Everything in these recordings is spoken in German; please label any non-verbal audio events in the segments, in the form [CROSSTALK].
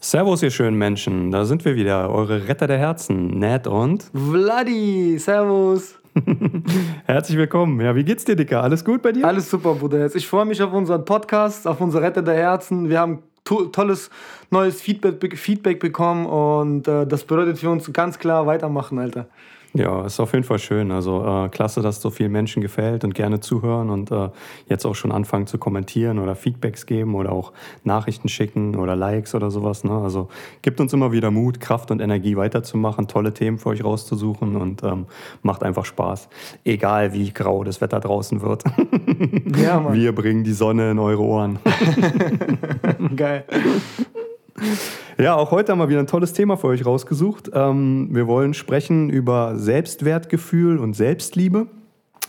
Servus, ihr schönen Menschen. Da sind wir wieder, eure Retter der Herzen, Ned und Vladi. Servus. [LAUGHS] Herzlich willkommen. Ja, wie geht's dir, Dicker? Alles gut bei dir? Alles super, Bruder. Ich freue mich auf unseren Podcast, auf unsere Retter der Herzen. Wir haben to tolles neues Feedback, Feedback bekommen und äh, das bedeutet für uns ganz klar weitermachen, Alter. Ja, ist auf jeden Fall schön. Also äh, klasse, dass so vielen Menschen gefällt und gerne zuhören und äh, jetzt auch schon anfangen zu kommentieren oder Feedbacks geben oder auch Nachrichten schicken oder Likes oder sowas. Ne? Also gibt uns immer wieder Mut, Kraft und Energie weiterzumachen, tolle Themen für euch rauszusuchen und ähm, macht einfach Spaß. Egal wie grau das Wetter draußen wird. Ja, [LAUGHS] Mann. Wir bringen die Sonne in eure Ohren. [LAUGHS] Geil. [LAUGHS] Ja, auch heute haben wir wieder ein tolles Thema für euch rausgesucht. Ähm, wir wollen sprechen über Selbstwertgefühl und Selbstliebe.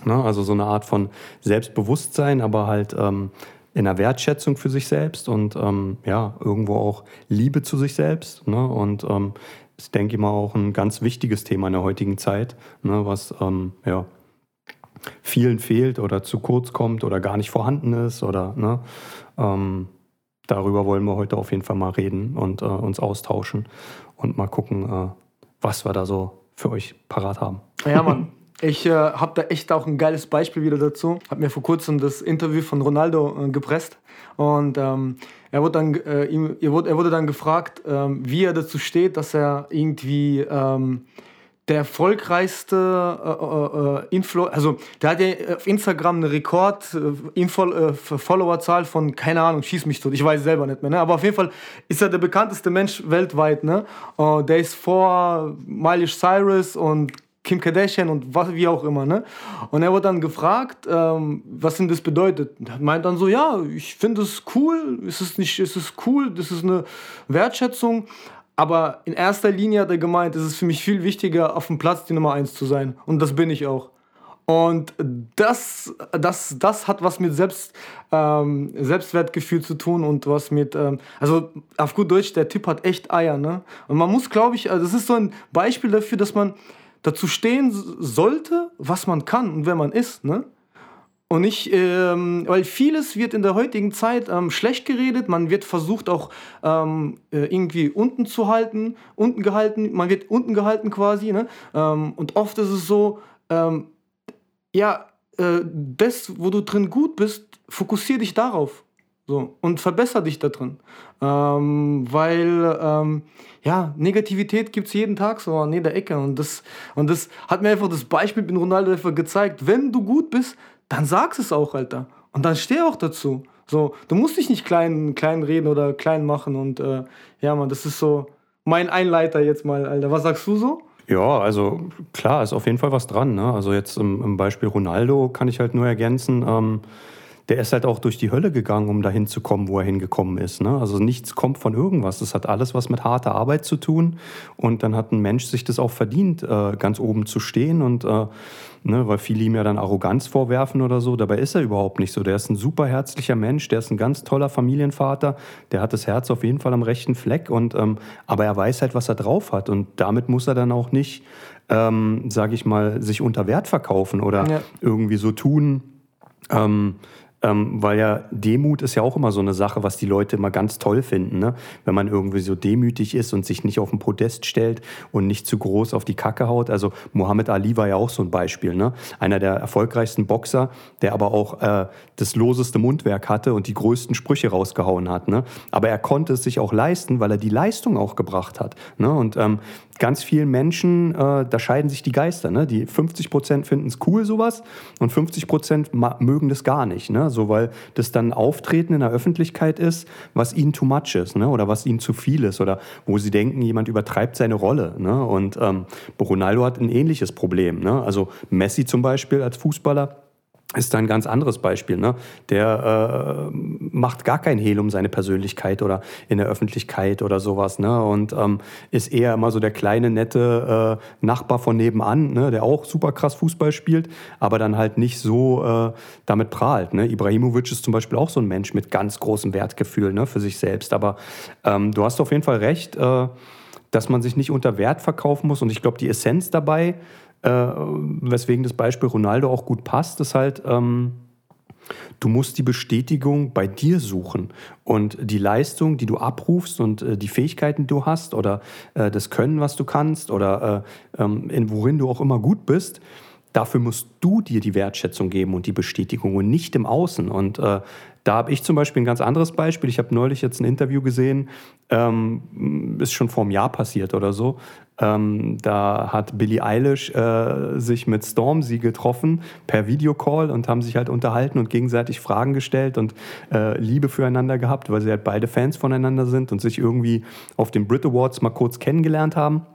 Ne? Also so eine Art von Selbstbewusstsein, aber halt ähm, in der Wertschätzung für sich selbst und ähm, ja, irgendwo auch Liebe zu sich selbst. Ne? Und ähm, ist, denke ich mal, auch ein ganz wichtiges Thema in der heutigen Zeit, ne? was ähm, ja, vielen fehlt oder zu kurz kommt oder gar nicht vorhanden ist oder ne? Darüber wollen wir heute auf jeden Fall mal reden und äh, uns austauschen und mal gucken, äh, was wir da so für euch parat haben. Ja, Mann. Ich äh, habe da echt auch ein geiles Beispiel wieder dazu. Habe mir vor kurzem das Interview von Ronaldo äh, gepresst und ähm, er, wurde dann, äh, ihm, er, wurde, er wurde dann gefragt, ähm, wie er dazu steht, dass er irgendwie ähm, der erfolgreichste äh, äh, äh Influ also der hat ja auf Instagram eine Rekord äh, äh, von keine Ahnung schieß mich tot ich weiß selber nicht mehr ne? aber auf jeden Fall ist er der bekannteste Mensch weltweit ne? Uh, der ist vor Miley Cyrus und Kim Kardashian und was wie auch immer ne? Und er wurde dann gefragt ähm, was denn das bedeutet. Er meint dann so ja ich finde es cool es ist es ist cool das ist eine Wertschätzung aber in erster Linie hat er gemeint, es ist für mich viel wichtiger, auf dem Platz die Nummer 1 zu sein. Und das bin ich auch. Und das, das, das hat was mit Selbst, ähm, Selbstwertgefühl zu tun und was mit, ähm, also auf gut Deutsch, der Typ hat echt Eier, ne? Und man muss, glaube ich, also das ist so ein Beispiel dafür, dass man dazu stehen sollte, was man kann und wer man ist, ne? Und nicht, ähm, weil vieles wird in der heutigen Zeit ähm, schlecht geredet, man wird versucht auch ähm, äh, irgendwie unten zu halten, unten gehalten, man wird unten gehalten quasi. Ne? Ähm, und oft ist es so, ähm, ja, äh, das, wo du drin gut bist, fokussier dich darauf. So, und verbessere dich da drin. Ähm, weil, ähm, ja, Negativität gibt es jeden Tag so an jeder Ecke. Und das, und das hat mir einfach das Beispiel mit Ronaldo einfach gezeigt. Wenn du gut bist, dann sag's es auch, Alter. Und dann steh auch dazu. So, du musst dich nicht klein, klein reden oder klein machen. Und äh, ja, man, das ist so mein Einleiter jetzt mal, Alter. Was sagst du so? Ja, also klar, ist auf jeden Fall was dran. Ne? Also jetzt im, im Beispiel Ronaldo kann ich halt nur ergänzen. Ähm, der ist halt auch durch die Hölle gegangen, um dahin zu kommen, wo er hingekommen ist. Ne? Also nichts kommt von irgendwas. Das hat alles was mit harter Arbeit zu tun. Und dann hat ein Mensch sich das auch verdient, äh, ganz oben zu stehen. Und äh, ne, weil viele ihm ja dann Arroganz vorwerfen oder so. Dabei ist er überhaupt nicht so. Der ist ein super herzlicher Mensch, der ist ein ganz toller Familienvater, der hat das Herz auf jeden Fall am rechten Fleck. Und ähm, aber er weiß halt, was er drauf hat. Und damit muss er dann auch nicht, ähm, sage ich mal, sich unter Wert verkaufen oder ja. irgendwie so tun. Ähm, ähm, weil ja Demut ist ja auch immer so eine Sache, was die Leute immer ganz toll finden. Ne? Wenn man irgendwie so demütig ist und sich nicht auf den Podest stellt und nicht zu groß auf die Kacke haut. Also Muhammad Ali war ja auch so ein Beispiel. Ne? Einer der erfolgreichsten Boxer, der aber auch äh, das loseste Mundwerk hatte und die größten Sprüche rausgehauen hat. Ne? Aber er konnte es sich auch leisten, weil er die Leistung auch gebracht hat. Ne? Und ähm, ganz vielen Menschen, äh, da scheiden sich die Geister. Ne? Die 50 Prozent finden es cool, sowas, und 50 Prozent mögen das gar nicht. Ne? So, weil das dann Auftreten in der Öffentlichkeit ist, was ihnen too much ist ne? oder was ihnen zu viel ist oder wo sie denken, jemand übertreibt seine Rolle. Ne? Und ähm, Ronaldo hat ein ähnliches Problem. Ne? Also Messi zum Beispiel als Fußballer ist da ein ganz anderes Beispiel. Ne? Der äh, macht gar kein Hehl um seine Persönlichkeit oder in der Öffentlichkeit oder sowas. Ne? Und ähm, ist eher immer so der kleine, nette äh, Nachbar von nebenan, ne? der auch super krass Fußball spielt, aber dann halt nicht so äh, damit prahlt. Ne? Ibrahimovic ist zum Beispiel auch so ein Mensch mit ganz großem Wertgefühl ne? für sich selbst. Aber ähm, du hast auf jeden Fall recht, äh, dass man sich nicht unter Wert verkaufen muss. Und ich glaube, die Essenz dabei äh, weswegen das Beispiel Ronaldo auch gut passt, ist halt, ähm, Du musst die Bestätigung bei dir suchen und die Leistung, die du abrufst und äh, die Fähigkeiten, die du hast oder äh, das Können, was du kannst oder äh, ähm, in worin du auch immer gut bist, dafür musst du dir die Wertschätzung geben und die Bestätigung und nicht im Außen. Und äh, da habe ich zum Beispiel ein ganz anderes Beispiel. Ich habe neulich jetzt ein Interview gesehen, ähm, ist schon vor einem Jahr passiert oder so. Ähm, da hat Billie Eilish äh, sich mit Stormzy getroffen per Videocall und haben sich halt unterhalten und gegenseitig Fragen gestellt und äh, Liebe füreinander gehabt, weil sie halt beide Fans voneinander sind und sich irgendwie auf den Brit Awards mal kurz kennengelernt haben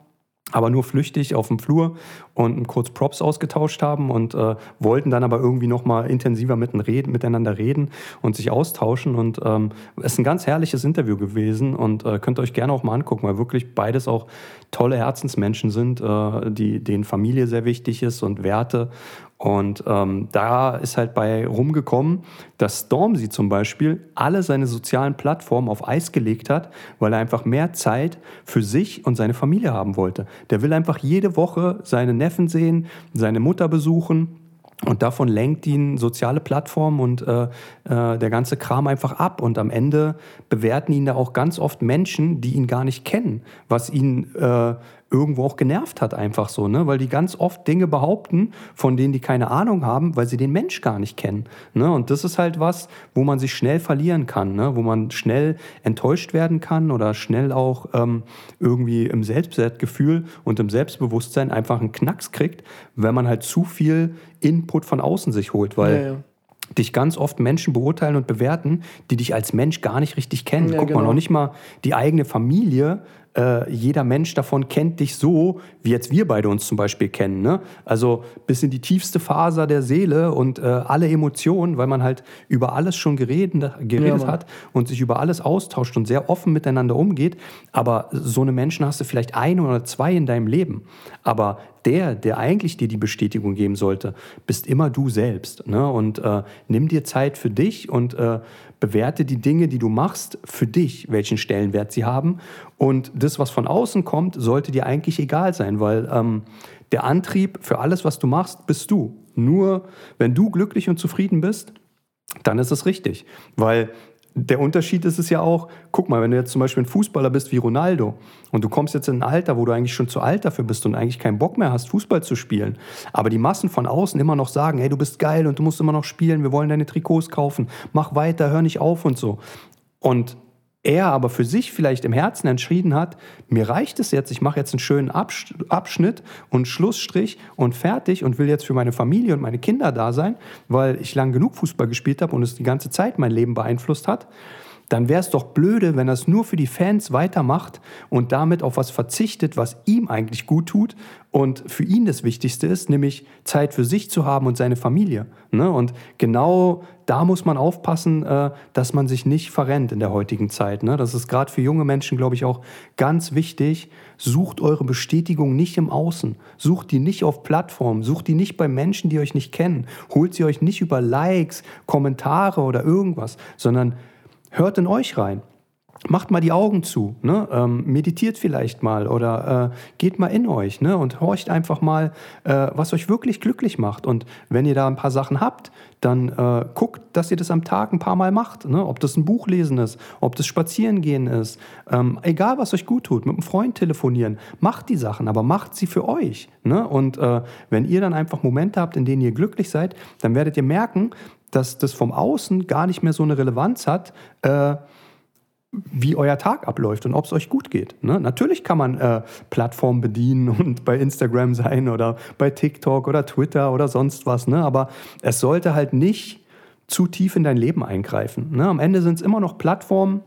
aber nur flüchtig auf dem Flur und kurz Props ausgetauscht haben und äh, wollten dann aber irgendwie noch mal intensiver miteinander reden und sich austauschen und ähm, es ist ein ganz herrliches Interview gewesen und äh, könnt euch gerne auch mal angucken, weil wirklich beides auch tolle Herzensmenschen sind, äh, die, denen Familie sehr wichtig ist und Werte und ähm, da ist halt bei rumgekommen, dass Stormzy zum Beispiel alle seine sozialen Plattformen auf Eis gelegt hat, weil er einfach mehr Zeit für sich und seine Familie haben wollte. Der will einfach jede Woche seine Neffen sehen, seine Mutter besuchen. Und davon lenkt ihn soziale Plattformen und äh, äh, der ganze Kram einfach ab. Und am Ende bewerten ihn da auch ganz oft Menschen, die ihn gar nicht kennen, was ihn äh, irgendwo auch genervt hat, einfach so, ne? Weil die ganz oft Dinge behaupten, von denen die keine Ahnung haben, weil sie den Mensch gar nicht kennen. Ne? Und das ist halt was, wo man sich schnell verlieren kann, ne? wo man schnell enttäuscht werden kann oder schnell auch ähm, irgendwie im Selbstwertgefühl und im Selbstbewusstsein einfach einen Knacks kriegt, wenn man halt zu viel Input von außen sich holt, weil. Ja, ja dich ganz oft Menschen beurteilen und bewerten, die dich als Mensch gar nicht richtig kennen. Ja, Guck genau. mal, noch nicht mal die eigene Familie äh, jeder Mensch davon kennt dich so, wie jetzt wir beide uns zum Beispiel kennen. Ne? Also bis in die tiefste Faser der Seele und äh, alle Emotionen, weil man halt über alles schon geredet, geredet ja, hat und sich über alles austauscht und sehr offen miteinander umgeht. Aber so eine Menschen hast du vielleicht ein oder zwei in deinem Leben. Aber der, der eigentlich dir die Bestätigung geben sollte, bist immer du selbst. Ne? Und äh, nimm dir Zeit für dich und äh, bewerte die Dinge, die du machst, für dich, welchen Stellenwert sie haben. Und das, was von außen kommt, sollte dir eigentlich egal sein, weil ähm, der Antrieb für alles, was du machst, bist du. Nur wenn du glücklich und zufrieden bist, dann ist es richtig. Weil der Unterschied ist es ja auch, guck mal, wenn du jetzt zum Beispiel ein Fußballer bist wie Ronaldo und du kommst jetzt in ein Alter, wo du eigentlich schon zu alt dafür bist und eigentlich keinen Bock mehr hast, Fußball zu spielen, aber die Massen von außen immer noch sagen, hey, du bist geil und du musst immer noch spielen, wir wollen deine Trikots kaufen, mach weiter, hör nicht auf und so. Und er aber für sich vielleicht im Herzen entschieden hat, mir reicht es jetzt, ich mache jetzt einen schönen Abschnitt und Schlussstrich und fertig und will jetzt für meine Familie und meine Kinder da sein, weil ich lang genug Fußball gespielt habe und es die ganze Zeit mein Leben beeinflusst hat, dann wäre es doch blöde, wenn er es nur für die Fans weitermacht und damit auf was verzichtet, was ihm eigentlich gut tut und für ihn das Wichtigste ist, nämlich Zeit für sich zu haben und seine Familie. Ne? Und genau da muss man aufpassen, äh, dass man sich nicht verrennt in der heutigen Zeit. Ne? Das ist gerade für junge Menschen, glaube ich, auch ganz wichtig. Sucht eure Bestätigung nicht im Außen. Sucht die nicht auf Plattformen. Sucht die nicht bei Menschen, die euch nicht kennen. Holt sie euch nicht über Likes, Kommentare oder irgendwas, sondern hört in euch rein. Macht mal die Augen zu, ne? ähm, meditiert vielleicht mal oder äh, geht mal in euch ne? und horcht einfach mal, äh, was euch wirklich glücklich macht. Und wenn ihr da ein paar Sachen habt, dann äh, guckt, dass ihr das am Tag ein paar Mal macht. Ne? Ob das ein Buch lesen ist, ob das Spazierengehen ist, ähm, egal was euch gut tut, mit einem Freund telefonieren, macht die Sachen, aber macht sie für euch. Ne? Und äh, wenn ihr dann einfach Momente habt, in denen ihr glücklich seid, dann werdet ihr merken, dass das vom Außen gar nicht mehr so eine Relevanz hat, äh, wie euer Tag abläuft und ob es euch gut geht. Ne? Natürlich kann man äh, Plattformen bedienen [LAUGHS] und bei Instagram sein oder bei TikTok oder Twitter oder sonst was, ne? aber es sollte halt nicht zu tief in dein Leben eingreifen. Ne? Am Ende sind es immer noch Plattformen,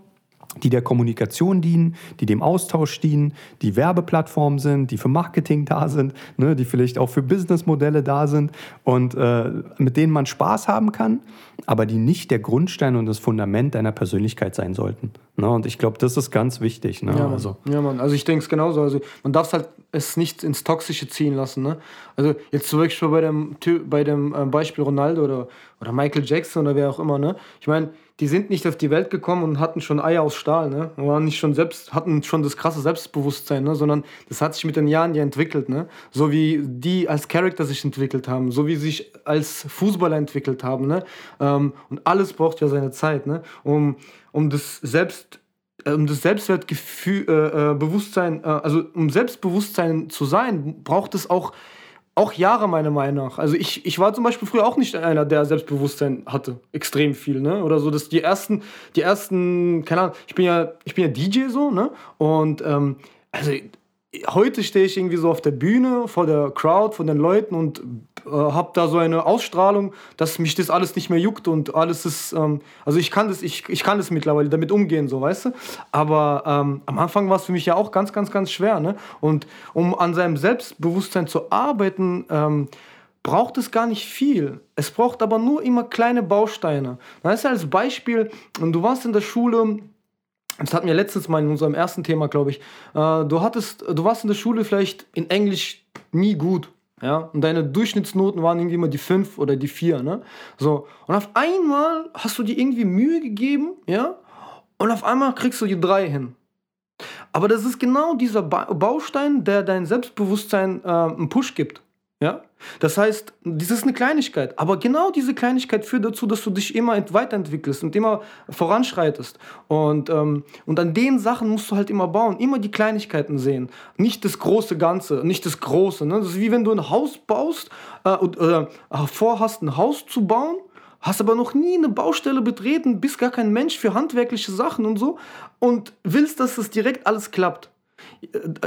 die der Kommunikation dienen, die dem Austausch dienen, die Werbeplattformen sind, die für Marketing da sind, ne, die vielleicht auch für Businessmodelle da sind und äh, mit denen man Spaß haben kann, aber die nicht der Grundstein und das Fundament deiner Persönlichkeit sein sollten. Ne? Und ich glaube, das ist ganz wichtig. Ne? Ja, Mann. Also, ja, Mann. Also ich denke es genauso. Also man darf halt es nicht ins Toxische ziehen lassen. Ne? Also jetzt zum Beispiel bei dem, bei dem ähm, Beispiel Ronaldo oder, oder Michael Jackson oder wer auch immer. Ne? Ich meine, die sind nicht auf die Welt gekommen und hatten schon Eier aus Stahl, ne? waren nicht schon selbst, hatten schon das krasse Selbstbewusstsein, ne? sondern das hat sich mit den Jahren ja entwickelt. Ne? So wie die als Charakter sich entwickelt haben, so wie sie sich als Fußballer entwickelt haben. Ne? Ähm, und alles braucht ja seine Zeit, ne? um, um das Selbst äh, um das Selbstwertgefühl, äh, äh, Bewusstsein, äh, also um Selbstbewusstsein zu sein, braucht es auch auch Jahre, meiner Meinung nach. Also ich, ich war zum Beispiel früher auch nicht einer, der Selbstbewusstsein hatte. Extrem viel, ne? Oder so, dass die ersten, die ersten, keine Ahnung, ich bin ja, ich bin ja DJ so, ne? Und ähm, also heute stehe ich irgendwie so auf der Bühne vor der Crowd, von den Leuten und äh, habe da so eine Ausstrahlung, dass mich das alles nicht mehr juckt und alles ist, ähm, also ich kann das, ich, ich kann das mittlerweile damit umgehen, so weißt du. Aber ähm, am Anfang war es für mich ja auch ganz, ganz, ganz schwer, ne? Und um an seinem Selbstbewusstsein zu arbeiten, ähm, braucht es gar nicht viel. Es braucht aber nur immer kleine Bausteine. Da ist als Beispiel, du warst in der Schule, das hatten wir letztens mal in unserem ersten Thema, glaube ich. Äh, du hattest, du warst in der Schule vielleicht in Englisch nie gut. Ja, und deine Durchschnittsnoten waren irgendwie immer die 5 oder die 4, ne? So. Und auf einmal hast du dir irgendwie Mühe gegeben, ja? Und auf einmal kriegst du die 3 hin. Aber das ist genau dieser ba Baustein, der dein Selbstbewusstsein äh, einen Push gibt. Ja? Das heißt, das ist eine Kleinigkeit, aber genau diese Kleinigkeit führt dazu, dass du dich immer weiterentwickelst und immer voranschreitest. Und, ähm, und an den Sachen musst du halt immer bauen, immer die Kleinigkeiten sehen. Nicht das große Ganze, nicht das Große. Ne? Das ist wie wenn du ein Haus baust äh, oder äh, vorhast, ein Haus zu bauen hast aber noch nie eine Baustelle betreten, bist gar kein Mensch für handwerkliche Sachen und so und willst, dass das direkt alles klappt.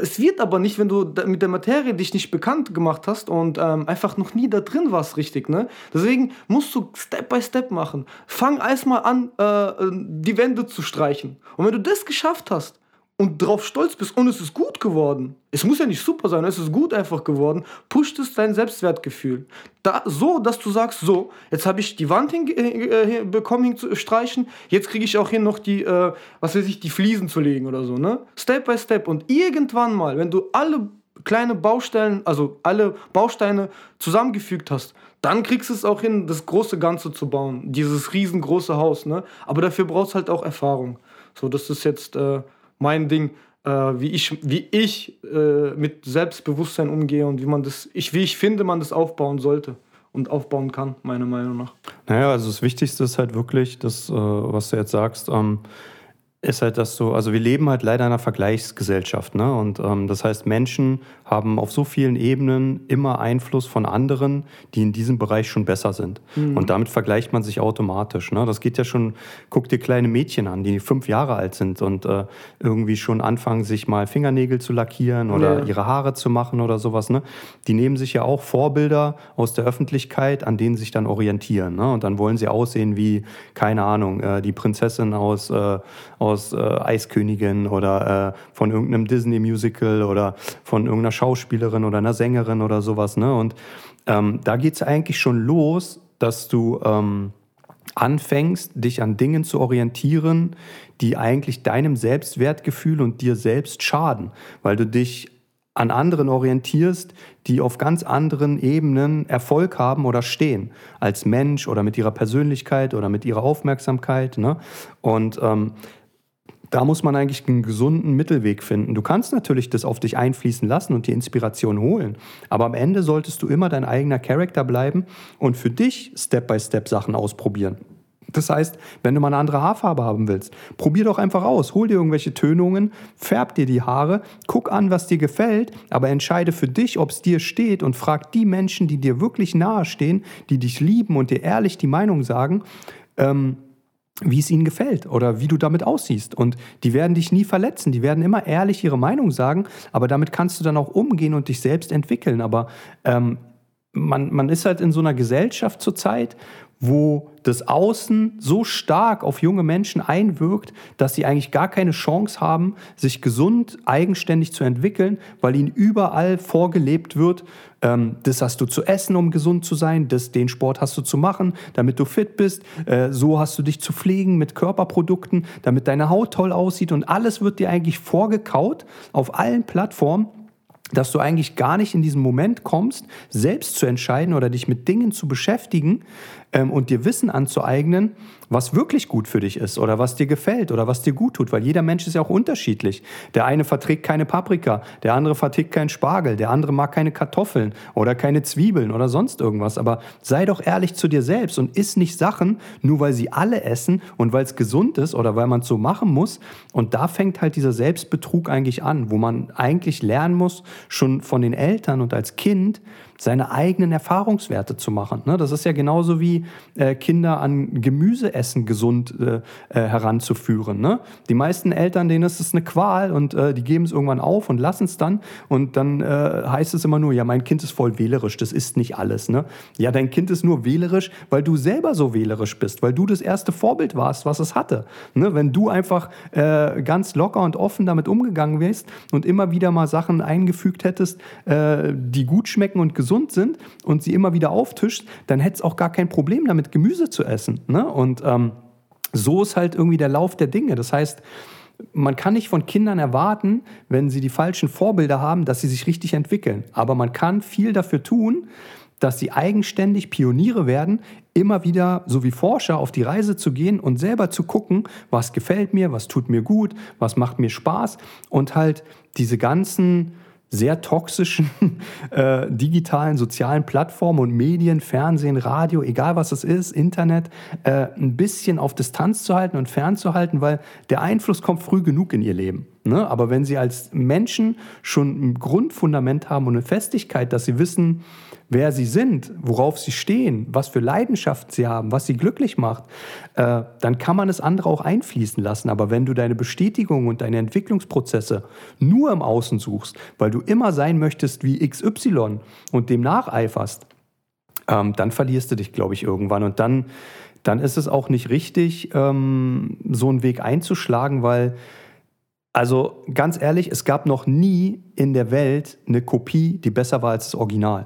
Es wird aber nicht, wenn du mit der Materie dich nicht bekannt gemacht hast und ähm, einfach noch nie da drin warst, richtig. Ne? Deswegen musst du Step by Step machen. Fang erstmal an, äh, die Wände zu streichen. Und wenn du das geschafft hast, und drauf stolz bist und es ist gut geworden, es muss ja nicht super sein, es ist gut einfach geworden, pusht es dein Selbstwertgefühl. Da, so, dass du sagst, so, jetzt habe ich die Wand hin, äh, streichen, jetzt kriege ich auch hin, noch die, äh, was weiß ich, die Fliesen zu legen oder so, ne? Step by Step. Und irgendwann mal, wenn du alle kleine Baustellen, also alle Bausteine zusammengefügt hast, dann kriegst du es auch hin, das große Ganze zu bauen, dieses riesengroße Haus, ne? Aber dafür brauchst halt auch Erfahrung. So, das ist jetzt... Äh, mein Ding, äh, wie ich, wie ich äh, mit Selbstbewusstsein umgehe und wie man das, ich, wie ich finde, man das aufbauen sollte und aufbauen kann, meiner Meinung nach. Naja, also das Wichtigste ist halt wirklich, das, äh, was du jetzt sagst, ähm, ist halt das so, also wir leben halt leider in einer Vergleichsgesellschaft, ne? Und ähm, das heißt, Menschen haben auf so vielen Ebenen immer Einfluss von anderen, die in diesem Bereich schon besser sind. Mhm. Und damit vergleicht man sich automatisch. Ne? Das geht ja schon, guck dir kleine Mädchen an, die fünf Jahre alt sind und äh, irgendwie schon anfangen, sich mal Fingernägel zu lackieren oder ja. ihre Haare zu machen oder sowas. Ne? Die nehmen sich ja auch Vorbilder aus der Öffentlichkeit, an denen sich dann orientieren. Ne? Und dann wollen sie aussehen wie, keine Ahnung, äh, die Prinzessin aus, äh, aus äh, Eiskönigin oder äh, von irgendeinem Disney-Musical oder von irgendeiner Schauspielerin oder einer Sängerin oder sowas. Ne? Und ähm, da geht es eigentlich schon los, dass du ähm, anfängst, dich an Dingen zu orientieren, die eigentlich deinem Selbstwertgefühl und dir selbst schaden, weil du dich an anderen orientierst, die auf ganz anderen Ebenen Erfolg haben oder stehen, als Mensch oder mit ihrer Persönlichkeit oder mit ihrer Aufmerksamkeit. Ne? Und ähm, da muss man eigentlich einen gesunden Mittelweg finden. Du kannst natürlich das auf dich einfließen lassen und die Inspiration holen, aber am Ende solltest du immer dein eigener Charakter bleiben und für dich Step-by-Step Sachen ausprobieren. Das heißt, wenn du mal eine andere Haarfarbe haben willst, probier doch einfach aus. Hol dir irgendwelche Tönungen, färb dir die Haare, guck an, was dir gefällt, aber entscheide für dich, ob es dir steht und frag die Menschen, die dir wirklich nahe stehen, die dich lieben und dir ehrlich die Meinung sagen, ähm, wie es ihnen gefällt oder wie du damit aussiehst. Und die werden dich nie verletzen, die werden immer ehrlich ihre Meinung sagen, aber damit kannst du dann auch umgehen und dich selbst entwickeln. Aber ähm, man, man ist halt in so einer Gesellschaft zurzeit, wo das Außen so stark auf junge Menschen einwirkt, dass sie eigentlich gar keine Chance haben, sich gesund, eigenständig zu entwickeln, weil ihnen überall vorgelebt wird, ähm, das hast du zu essen, um gesund zu sein, das, den Sport hast du zu machen, damit du fit bist, äh, so hast du dich zu pflegen mit Körperprodukten, damit deine Haut toll aussieht und alles wird dir eigentlich vorgekaut auf allen Plattformen dass du eigentlich gar nicht in diesen Moment kommst, selbst zu entscheiden oder dich mit Dingen zu beschäftigen, ähm, und dir Wissen anzueignen, was wirklich gut für dich ist oder was dir gefällt oder was dir gut tut, weil jeder Mensch ist ja auch unterschiedlich. Der eine verträgt keine Paprika, der andere verträgt keinen Spargel, der andere mag keine Kartoffeln oder keine Zwiebeln oder sonst irgendwas. Aber sei doch ehrlich zu dir selbst und iss nicht Sachen, nur weil sie alle essen und weil es gesund ist oder weil man es so machen muss. Und da fängt halt dieser Selbstbetrug eigentlich an, wo man eigentlich lernen muss, schon von den Eltern und als Kind, seine eigenen Erfahrungswerte zu machen. Ne? Das ist ja genauso wie äh, Kinder an Gemüseessen gesund äh, äh, heranzuführen. Ne? Die meisten Eltern, denen ist es eine Qual und die geben es irgendwann auf und lassen es dann. Und dann heißt es immer nur, ja, mein Kind ist voll wählerisch, das ist nicht alles. Ne? Ja, dein Kind ist nur wählerisch, weil du selber so wählerisch bist, weil du das erste Vorbild warst, was es hatte. Wenn du einfach ganz locker und offen damit umgegangen wärst und immer wieder mal Sachen eingefügt hättest, die gut schmecken und gesund gesund sind und sie immer wieder auftischt, dann hätte es auch gar kein Problem damit, Gemüse zu essen. Ne? Und ähm, so ist halt irgendwie der Lauf der Dinge. Das heißt, man kann nicht von Kindern erwarten, wenn sie die falschen Vorbilder haben, dass sie sich richtig entwickeln. Aber man kann viel dafür tun, dass sie eigenständig Pioniere werden, immer wieder, so wie Forscher, auf die Reise zu gehen und selber zu gucken, was gefällt mir, was tut mir gut, was macht mir Spaß und halt diese ganzen sehr toxischen [LAUGHS] äh, digitalen sozialen Plattformen und Medien, Fernsehen, Radio, egal was es ist, Internet, äh, ein bisschen auf Distanz zu halten und fernzuhalten, weil der Einfluss kommt früh genug in ihr Leben. Ne? Aber wenn sie als Menschen schon ein Grundfundament haben und eine Festigkeit, dass sie wissen, wer sie sind, worauf sie stehen, was für Leidenschaft sie haben, was sie glücklich macht, äh, dann kann man es andere auch einfließen lassen. Aber wenn du deine Bestätigung und deine Entwicklungsprozesse nur im Außen suchst, weil du immer sein möchtest wie XY und dem nacheiferst, ähm, dann verlierst du dich, glaube ich, irgendwann. Und dann, dann ist es auch nicht richtig, ähm, so einen Weg einzuschlagen, weil also ganz ehrlich, es gab noch nie in der Welt eine Kopie, die besser war als das Original.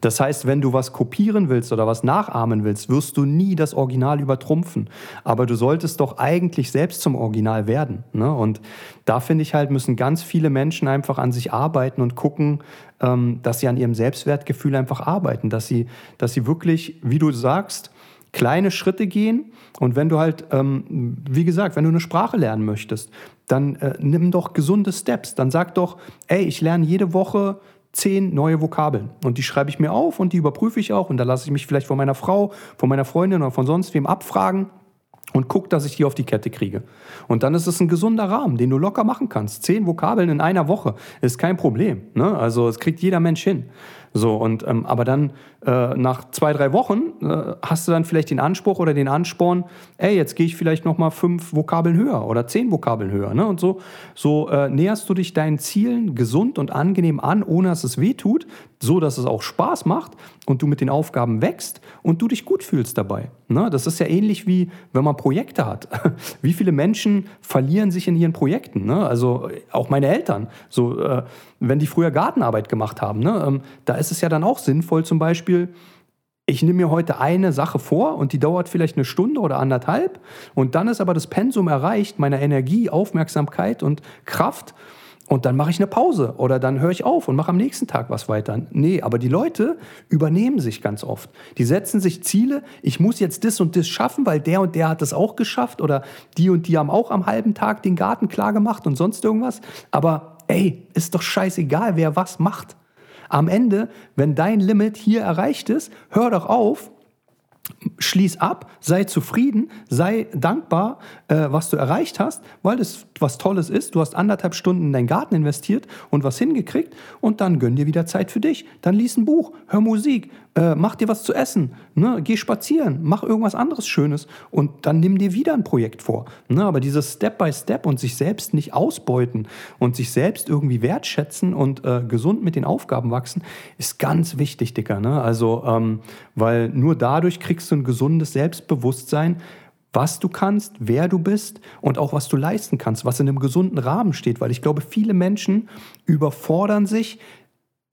Das heißt, wenn du was kopieren willst oder was nachahmen willst, wirst du nie das Original übertrumpfen. Aber du solltest doch eigentlich selbst zum Original werden. Ne? Und da finde ich halt, müssen ganz viele Menschen einfach an sich arbeiten und gucken, ähm, dass sie an ihrem Selbstwertgefühl einfach arbeiten, dass sie, dass sie wirklich, wie du sagst, kleine Schritte gehen. Und wenn du halt, ähm, wie gesagt, wenn du eine Sprache lernen möchtest, dann äh, nimm doch gesunde Steps. Dann sag doch, ey, ich lerne jede Woche zehn neue Vokabeln. Und die schreibe ich mir auf und die überprüfe ich auch. Und da lasse ich mich vielleicht von meiner Frau, von meiner Freundin oder von sonst wem abfragen und guck, dass ich die auf die Kette kriege. Und dann ist es ein gesunder Rahmen, den du locker machen kannst. Zehn Vokabeln in einer Woche ist kein Problem. Ne? Also es kriegt jeder Mensch hin. So, und, ähm, aber dann äh, nach zwei, drei Wochen äh, hast du dann vielleicht den Anspruch oder den Ansporn, ey, jetzt gehe ich vielleicht nochmal fünf Vokabeln höher oder zehn Vokabeln höher. Ne? Und so, so äh, näherst du dich deinen Zielen gesund und angenehm an, ohne dass es weh tut, so dass es auch Spaß macht und du mit den Aufgaben wächst und du dich gut fühlst dabei. Ne? Das ist ja ähnlich wie, wenn man Projekte hat. [LAUGHS] Wie viele Menschen verlieren sich in ihren Projekten? Ne? Also auch meine Eltern. So, äh, wenn die früher Gartenarbeit gemacht haben, ne? ähm, da ist es ja dann auch sinnvoll, zum Beispiel, ich nehme mir heute eine Sache vor und die dauert vielleicht eine Stunde oder anderthalb und dann ist aber das Pensum erreicht, meiner Energie, Aufmerksamkeit und Kraft und dann mache ich eine Pause oder dann höre ich auf und mache am nächsten Tag was weiter. Nee, aber die Leute übernehmen sich ganz oft. Die setzen sich Ziele, ich muss jetzt das und das schaffen, weil der und der hat das auch geschafft oder die und die haben auch am halben Tag den Garten klar gemacht und sonst irgendwas. Aber ey, ist doch scheißegal, wer was macht. Am Ende, wenn dein Limit hier erreicht ist, hör doch auf, schließ ab, sei zufrieden, sei dankbar, äh, was du erreicht hast, weil es was Tolles ist. Du hast anderthalb Stunden in deinen Garten investiert und was hingekriegt und dann gönn dir wieder Zeit für dich. Dann lies ein Buch, hör Musik, äh, mach dir was zu essen, ne? geh spazieren, mach irgendwas anderes Schönes und dann nimm dir wieder ein Projekt vor. Ne? Aber dieses Step by Step und sich selbst nicht ausbeuten und sich selbst irgendwie wertschätzen und äh, gesund mit den Aufgaben wachsen, ist ganz wichtig, Dicker. Ne? Also, ähm, weil nur dadurch kriegst du ein gesundes Selbstbewusstsein, was du kannst, wer du bist und auch was du leisten kannst, was in einem gesunden Rahmen steht. Weil ich glaube, viele Menschen überfordern sich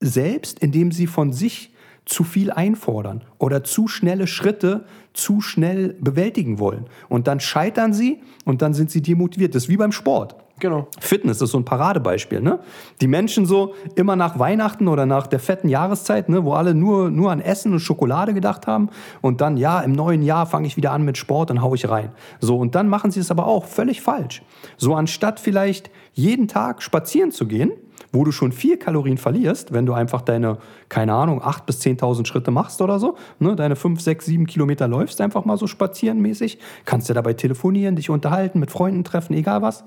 selbst, indem sie von sich zu viel einfordern oder zu schnelle Schritte zu schnell bewältigen wollen. Und dann scheitern sie und dann sind sie demotiviert. Das ist wie beim Sport. Genau. Fitness ist so ein Paradebeispiel. Ne? Die Menschen so immer nach Weihnachten oder nach der fetten Jahreszeit, ne, wo alle nur, nur an Essen und Schokolade gedacht haben und dann, ja, im neuen Jahr fange ich wieder an mit Sport und haue ich rein. So, und dann machen sie es aber auch völlig falsch. So, anstatt vielleicht jeden Tag spazieren zu gehen, wo du schon viel Kalorien verlierst, wenn du einfach deine, keine Ahnung, 8.000 bis 10.000 Schritte machst oder so, ne, deine 5, 6, 7 Kilometer läufst, einfach mal so spazierenmäßig, kannst ja dabei telefonieren, dich unterhalten, mit Freunden treffen, egal was.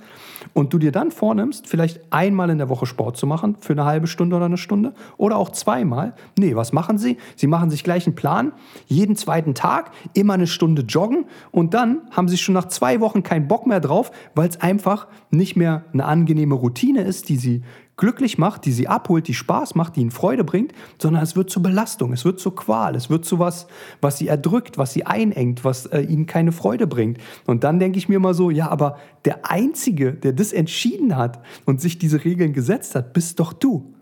Und du dir dann vornimmst, vielleicht einmal in der Woche Sport zu machen, für eine halbe Stunde oder eine Stunde, oder auch zweimal. Nee, was machen sie? Sie machen sich gleich einen Plan, jeden zweiten Tag immer eine Stunde joggen und dann haben sie schon nach zwei Wochen keinen Bock mehr drauf, weil es einfach nicht mehr eine angenehme Routine ist, die sie glücklich macht, die sie abholt, die Spaß macht, die ihnen Freude bringt, sondern es wird zur Belastung, es wird zur Qual, es wird zu was, was sie erdrückt, was sie einengt, was äh, ihnen keine Freude bringt. Und dann denke ich mir mal so, ja, aber der Einzige, der das entschieden hat und sich diese Regeln gesetzt hat, bist doch du.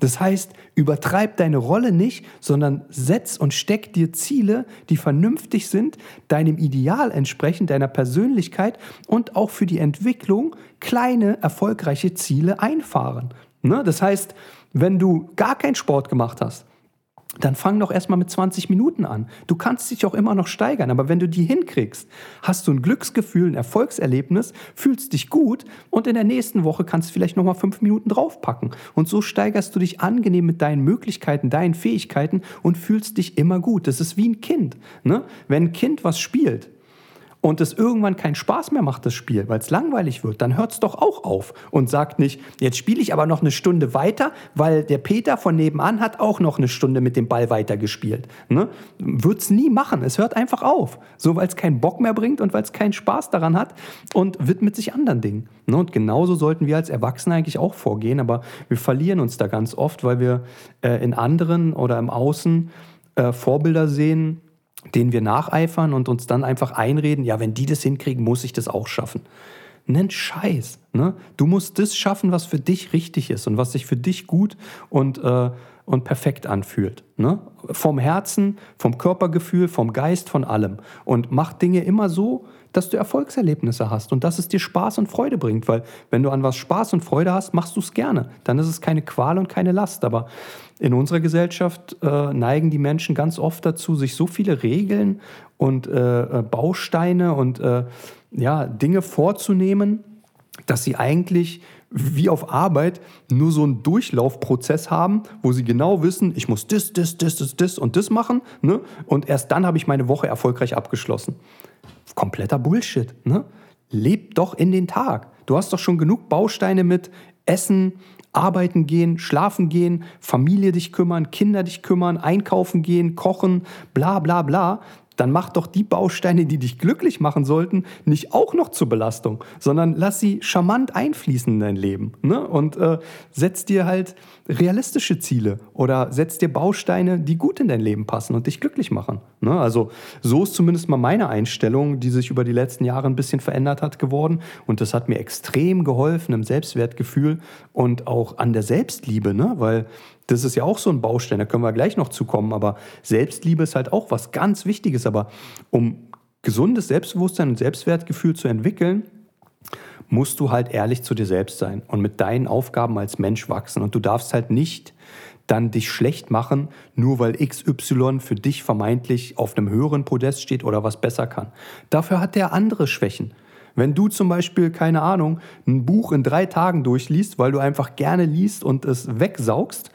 Das heißt, übertreib deine Rolle nicht, sondern setz und steck dir Ziele, die vernünftig sind, deinem Ideal entsprechen, deiner Persönlichkeit und auch für die Entwicklung kleine, erfolgreiche Ziele einfahren. Ne? Das heißt, wenn du gar keinen Sport gemacht hast, dann fang doch erstmal mit 20 Minuten an. Du kannst dich auch immer noch steigern, aber wenn du die hinkriegst, hast du ein Glücksgefühl, ein Erfolgserlebnis, fühlst dich gut und in der nächsten Woche kannst du vielleicht nochmal fünf Minuten draufpacken. Und so steigerst du dich angenehm mit deinen Möglichkeiten, deinen Fähigkeiten und fühlst dich immer gut. Das ist wie ein Kind. Ne? Wenn ein Kind was spielt, und es irgendwann keinen Spaß mehr macht, das Spiel, weil es langweilig wird, dann hört es doch auch auf und sagt nicht, jetzt spiele ich aber noch eine Stunde weiter, weil der Peter von nebenan hat auch noch eine Stunde mit dem Ball weitergespielt. Ne? Wird es nie machen. Es hört einfach auf. So, weil es keinen Bock mehr bringt und weil es keinen Spaß daran hat und widmet sich anderen Dingen. Ne? Und genauso sollten wir als Erwachsene eigentlich auch vorgehen, aber wir verlieren uns da ganz oft, weil wir äh, in anderen oder im Außen äh, Vorbilder sehen, denen wir nacheifern und uns dann einfach einreden, ja, wenn die das hinkriegen, muss ich das auch schaffen. Nenn Scheiß. Ne? Du musst das schaffen, was für dich richtig ist und was sich für dich gut und, äh, und perfekt anfühlt. Ne? Vom Herzen, vom Körpergefühl, vom Geist, von allem. Und mach Dinge immer so, dass du Erfolgserlebnisse hast und dass es dir Spaß und Freude bringt. Weil wenn du an was Spaß und Freude hast, machst du es gerne. Dann ist es keine Qual und keine Last. Aber in unserer Gesellschaft äh, neigen die Menschen ganz oft dazu, sich so viele Regeln und äh, äh, Bausteine und äh, ja, Dinge vorzunehmen, dass sie eigentlich wie auf Arbeit nur so einen Durchlaufprozess haben, wo sie genau wissen, ich muss das, das, das, das, das und das machen. Ne? Und erst dann habe ich meine Woche erfolgreich abgeschlossen. Kompletter Bullshit. Ne? Leb doch in den Tag. Du hast doch schon genug Bausteine mit Essen, arbeiten gehen, schlafen gehen, Familie dich kümmern, Kinder dich kümmern, einkaufen gehen, kochen, bla bla bla dann mach doch die Bausteine, die dich glücklich machen sollten, nicht auch noch zur Belastung, sondern lass sie charmant einfließen in dein Leben. Ne? Und äh, setz dir halt realistische Ziele oder setz dir Bausteine, die gut in dein Leben passen und dich glücklich machen. Ne? Also so ist zumindest mal meine Einstellung, die sich über die letzten Jahre ein bisschen verändert hat geworden. Und das hat mir extrem geholfen im Selbstwertgefühl und auch an der Selbstliebe, ne? weil das ist ja auch so ein Baustein, da können wir gleich noch zukommen. Aber Selbstliebe ist halt auch was ganz Wichtiges. Aber um gesundes Selbstbewusstsein und Selbstwertgefühl zu entwickeln, musst du halt ehrlich zu dir selbst sein und mit deinen Aufgaben als Mensch wachsen. Und du darfst halt nicht dann dich schlecht machen, nur weil XY für dich vermeintlich auf einem höheren Podest steht oder was besser kann. Dafür hat der andere Schwächen. Wenn du zum Beispiel, keine Ahnung, ein Buch in drei Tagen durchliest, weil du einfach gerne liest und es wegsaugst,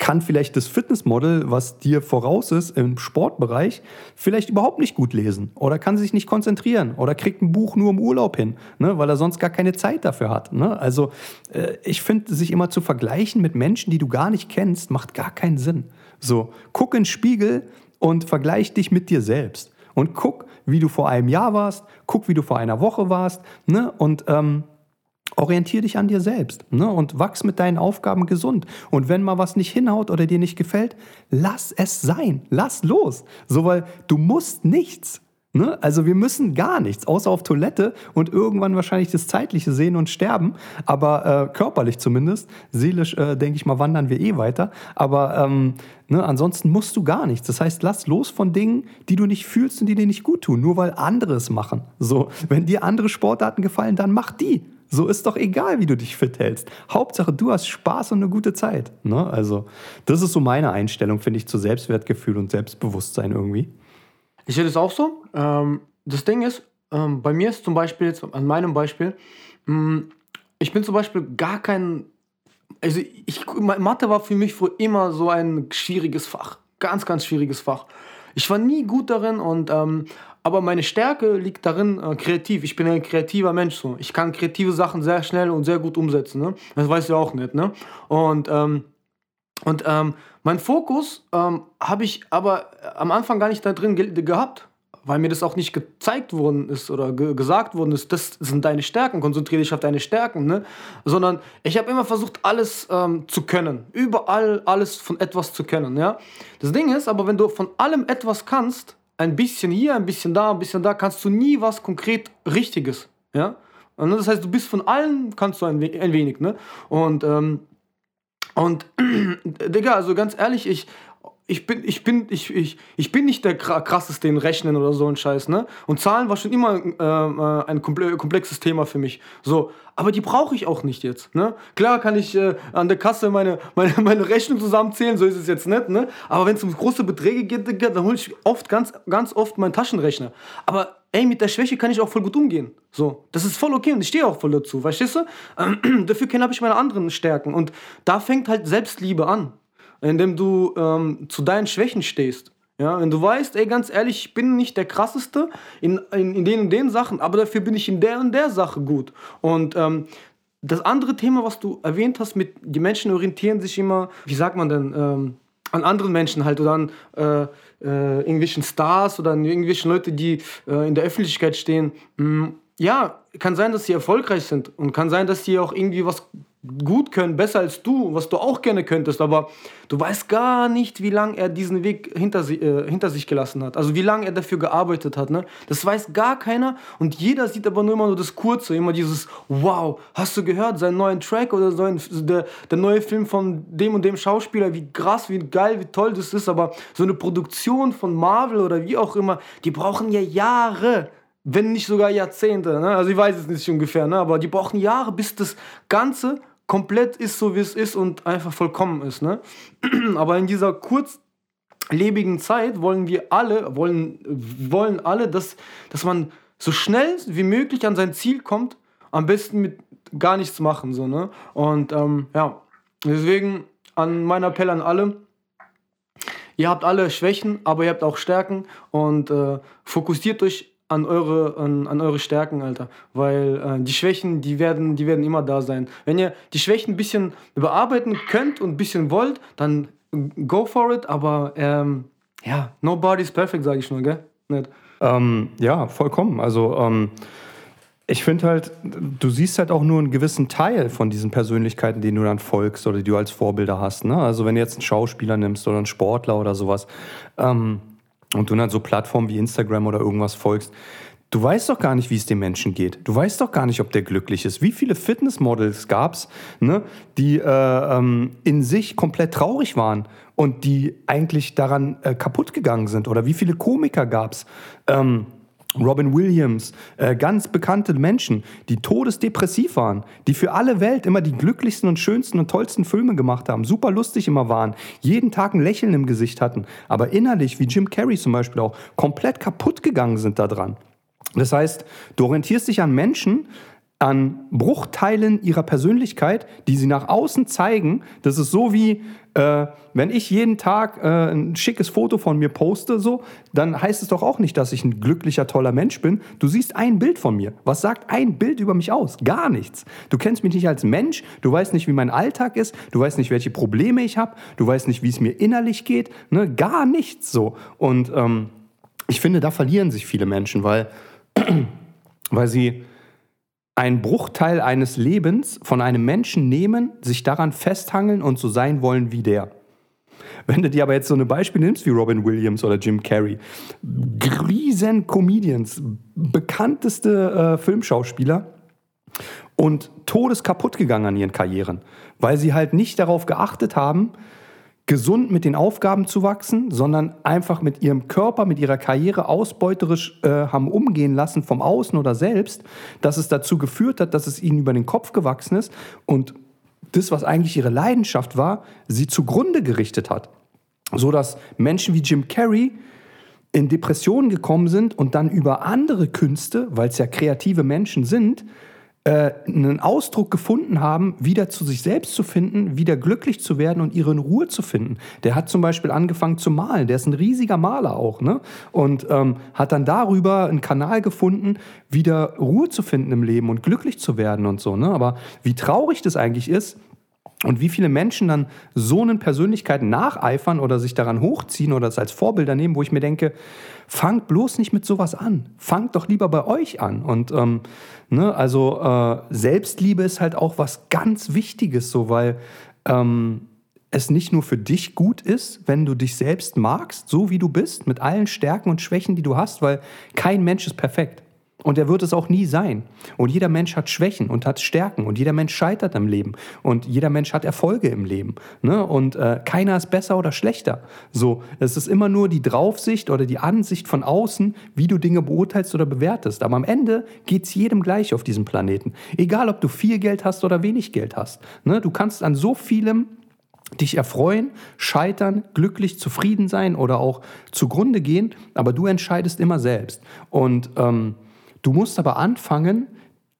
kann vielleicht das Fitnessmodel, was dir voraus ist im Sportbereich, vielleicht überhaupt nicht gut lesen oder kann sich nicht konzentrieren oder kriegt ein Buch nur im Urlaub hin, ne, weil er sonst gar keine Zeit dafür hat. Ne? Also äh, ich finde, sich immer zu vergleichen mit Menschen, die du gar nicht kennst, macht gar keinen Sinn. So, guck in den Spiegel und vergleich dich mit dir selbst. Und guck, wie du vor einem Jahr warst, guck, wie du vor einer Woche warst, ne? Und ähm, Orientier dich an dir selbst ne? und wachs mit deinen Aufgaben gesund. Und wenn mal was nicht hinhaut oder dir nicht gefällt, lass es sein. Lass los. So, weil du musst nichts. Ne? Also wir müssen gar nichts, außer auf Toilette und irgendwann wahrscheinlich das Zeitliche sehen und sterben, aber äh, körperlich zumindest. Seelisch, äh, denke ich mal, wandern wir eh weiter. Aber ähm, ne, ansonsten musst du gar nichts. Das heißt, lass los von Dingen, die du nicht fühlst und die dir nicht gut tun, nur weil andere es machen. So, wenn dir andere Sportarten gefallen, dann mach die. So ist doch egal, wie du dich fit hältst. Hauptsache, du hast Spaß und eine gute Zeit. Ne? Also, das ist so meine Einstellung, finde ich, zu Selbstwertgefühl und Selbstbewusstsein irgendwie. Ich sehe das auch so. Ähm, das Ding ist, ähm, bei mir ist zum Beispiel, jetzt an meinem Beispiel, mh, mm, ich bin zum Beispiel gar kein. Also, ich, Mathe war für mich früher immer so ein schwieriges Fach. Ganz, ganz schwieriges Fach. Ich war nie gut darin und ähm, aber meine Stärke liegt darin, äh, kreativ. Ich bin ein kreativer Mensch. So. Ich kann kreative Sachen sehr schnell und sehr gut umsetzen. Ne? Das weißt du auch nicht. Ne? Und, ähm, und ähm, mein Fokus ähm, habe ich aber am Anfang gar nicht da drin ge gehabt, weil mir das auch nicht gezeigt worden ist oder ge gesagt worden ist, das sind deine Stärken, konzentriere dich auf deine Stärken, ne? sondern ich habe immer versucht, alles ähm, zu können, überall alles von etwas zu können. Ja? Das Ding ist aber, wenn du von allem etwas kannst, ein bisschen hier, ein bisschen da, ein bisschen da, kannst du nie was konkret Richtiges. Ja? Und das heißt, du bist von allen, kannst du ein, we ein wenig. Ne? Und, ähm, und [CLEARS THROAT] Digga, also ganz ehrlich, ich ich bin, ich bin, ich, ich, ich bin nicht der krasseste in Rechnen oder so ein Scheiß, ne? Und Zahlen war schon immer äh, äh ein komplexes Thema für mich. So, aber die brauche ich auch nicht jetzt, ne? Klar kann ich äh, an der Kasse meine, meine, meine Rechnung zusammenzählen, so ist es jetzt nicht, ne? Aber wenn es um große Beträge geht, dann hole ich oft, ganz, ganz oft meinen Taschenrechner. Aber ey, mit der Schwäche kann ich auch voll gut umgehen. So, das ist voll okay und ich stehe auch voll dazu, verstehst du? Ähm, [CLEARS THROAT] dafür habe ich meine anderen Stärken und da fängt halt Selbstliebe an indem du ähm, zu deinen Schwächen stehst. Ja, wenn du weißt, ey, ganz ehrlich, ich bin nicht der krasseste in, in, in den und den Sachen, aber dafür bin ich in der und der Sache gut. Und ähm, das andere Thema, was du erwähnt hast, mit die Menschen orientieren sich immer, wie sagt man denn, ähm, an anderen Menschen halt oder an äh, äh, irgendwelchen Stars oder an irgendwelchen Leute, die äh, in der Öffentlichkeit stehen. Mm, ja, kann sein, dass sie erfolgreich sind und kann sein, dass sie auch irgendwie was gut können, besser als du, was du auch gerne könntest, aber du weißt gar nicht, wie lange er diesen Weg hinter, äh, hinter sich gelassen hat. Also wie lange er dafür gearbeitet hat. Ne? Das weiß gar keiner und jeder sieht aber nur immer nur das Kurze, immer dieses Wow, hast du gehört, seinen neuen Track oder so ein, der, der neue Film von dem und dem Schauspieler, wie krass, wie geil, wie toll das ist, aber so eine Produktion von Marvel oder wie auch immer, die brauchen ja Jahre wenn nicht sogar Jahrzehnte. Ne? Also ich weiß es nicht ungefähr, ne? aber die brauchen Jahre, bis das Ganze komplett ist, so wie es ist und einfach vollkommen ist. Ne? [CLEARS THROAT] Aber in dieser kurzlebigen Zeit wollen wir alle, wollen, wollen alle, dass, dass man so schnell wie möglich an sein Ziel kommt, am besten mit gar nichts machen. So, ne? Und ähm, ja, deswegen an mein Appell an alle, ihr habt alle Schwächen, aber ihr habt auch Stärken und äh, fokussiert euch an eure, an, an eure Stärken, Alter. Weil äh, die Schwächen, die werden, die werden immer da sein. Wenn ihr die Schwächen ein bisschen überarbeiten könnt und ein bisschen wollt, dann go for it. Aber ähm, ja, nobody's perfect, sage ich nur, gell? Nicht? Ähm, ja, vollkommen. Also ähm, ich finde halt, du siehst halt auch nur einen gewissen Teil von diesen Persönlichkeiten, denen du dann folgst oder die du als Vorbilder hast. Ne? Also wenn du jetzt einen Schauspieler nimmst oder einen Sportler oder sowas. Ähm, und du dann so Plattformen wie Instagram oder irgendwas folgst, du weißt doch gar nicht, wie es dem Menschen geht. Du weißt doch gar nicht, ob der glücklich ist. Wie viele Fitnessmodels gab es, ne, die äh, ähm, in sich komplett traurig waren und die eigentlich daran äh, kaputt gegangen sind? Oder wie viele Komiker gab es? Ähm, Robin Williams, äh, ganz bekannte Menschen, die todesdepressiv waren, die für alle Welt immer die glücklichsten und schönsten und tollsten Filme gemacht haben, super lustig immer waren, jeden Tag ein Lächeln im Gesicht hatten, aber innerlich, wie Jim Carrey zum Beispiel auch, komplett kaputt gegangen sind daran. Das heißt, du orientierst dich an Menschen, an Bruchteilen ihrer Persönlichkeit, die sie nach außen zeigen. Das ist so wie, äh, wenn ich jeden Tag äh, ein schickes Foto von mir poste, so, dann heißt es doch auch nicht, dass ich ein glücklicher, toller Mensch bin. Du siehst ein Bild von mir. Was sagt ein Bild über mich aus? Gar nichts. Du kennst mich nicht als Mensch, du weißt nicht, wie mein Alltag ist, du weißt nicht, welche Probleme ich habe, du weißt nicht, wie es mir innerlich geht, ne? gar nichts so. Und ähm, ich finde, da verlieren sich viele Menschen, weil, [CLEARS THROAT] weil sie einen Bruchteil eines Lebens von einem Menschen nehmen, sich daran festhangeln und so sein wollen wie der. Wenn du dir aber jetzt so ein Beispiel nimmst wie Robin Williams oder Jim Carrey, riesen Comedians, bekannteste äh, Filmschauspieler und todeskaputt gegangen an ihren Karrieren, weil sie halt nicht darauf geachtet haben, gesund mit den Aufgaben zu wachsen, sondern einfach mit ihrem Körper, mit ihrer Karriere ausbeuterisch äh, haben umgehen lassen vom Außen oder selbst, dass es dazu geführt hat, dass es ihnen über den Kopf gewachsen ist und das, was eigentlich ihre Leidenschaft war, sie zugrunde gerichtet hat. So dass Menschen wie Jim Carrey in Depressionen gekommen sind und dann über andere Künste, weil es ja kreative Menschen sind, äh, einen Ausdruck gefunden haben, wieder zu sich selbst zu finden, wieder glücklich zu werden und ihre Ruhe zu finden. Der hat zum Beispiel angefangen zu malen. Der ist ein riesiger Maler auch, ne? Und ähm, hat dann darüber einen Kanal gefunden, wieder Ruhe zu finden im Leben und glücklich zu werden und so. Ne? Aber wie traurig das eigentlich ist, und wie viele Menschen dann so einen Persönlichkeiten nacheifern oder sich daran hochziehen oder es als Vorbilder nehmen, wo ich mir denke, fangt bloß nicht mit sowas an. Fangt doch lieber bei euch an. Und ähm, ne, also äh, Selbstliebe ist halt auch was ganz Wichtiges, so weil ähm, es nicht nur für dich gut ist, wenn du dich selbst magst, so wie du bist, mit allen Stärken und Schwächen, die du hast, weil kein Mensch ist perfekt. Und er wird es auch nie sein. Und jeder Mensch hat Schwächen und hat Stärken. Und jeder Mensch scheitert im Leben. Und jeder Mensch hat Erfolge im Leben. Ne? Und äh, keiner ist besser oder schlechter. So, es ist immer nur die Draufsicht oder die Ansicht von außen, wie du Dinge beurteilst oder bewertest. Aber am Ende geht es jedem gleich auf diesem Planeten. Egal, ob du viel Geld hast oder wenig Geld hast. Ne? Du kannst an so vielem dich erfreuen, scheitern, glücklich, zufrieden sein oder auch zugrunde gehen. Aber du entscheidest immer selbst. Und ähm, Du musst aber anfangen,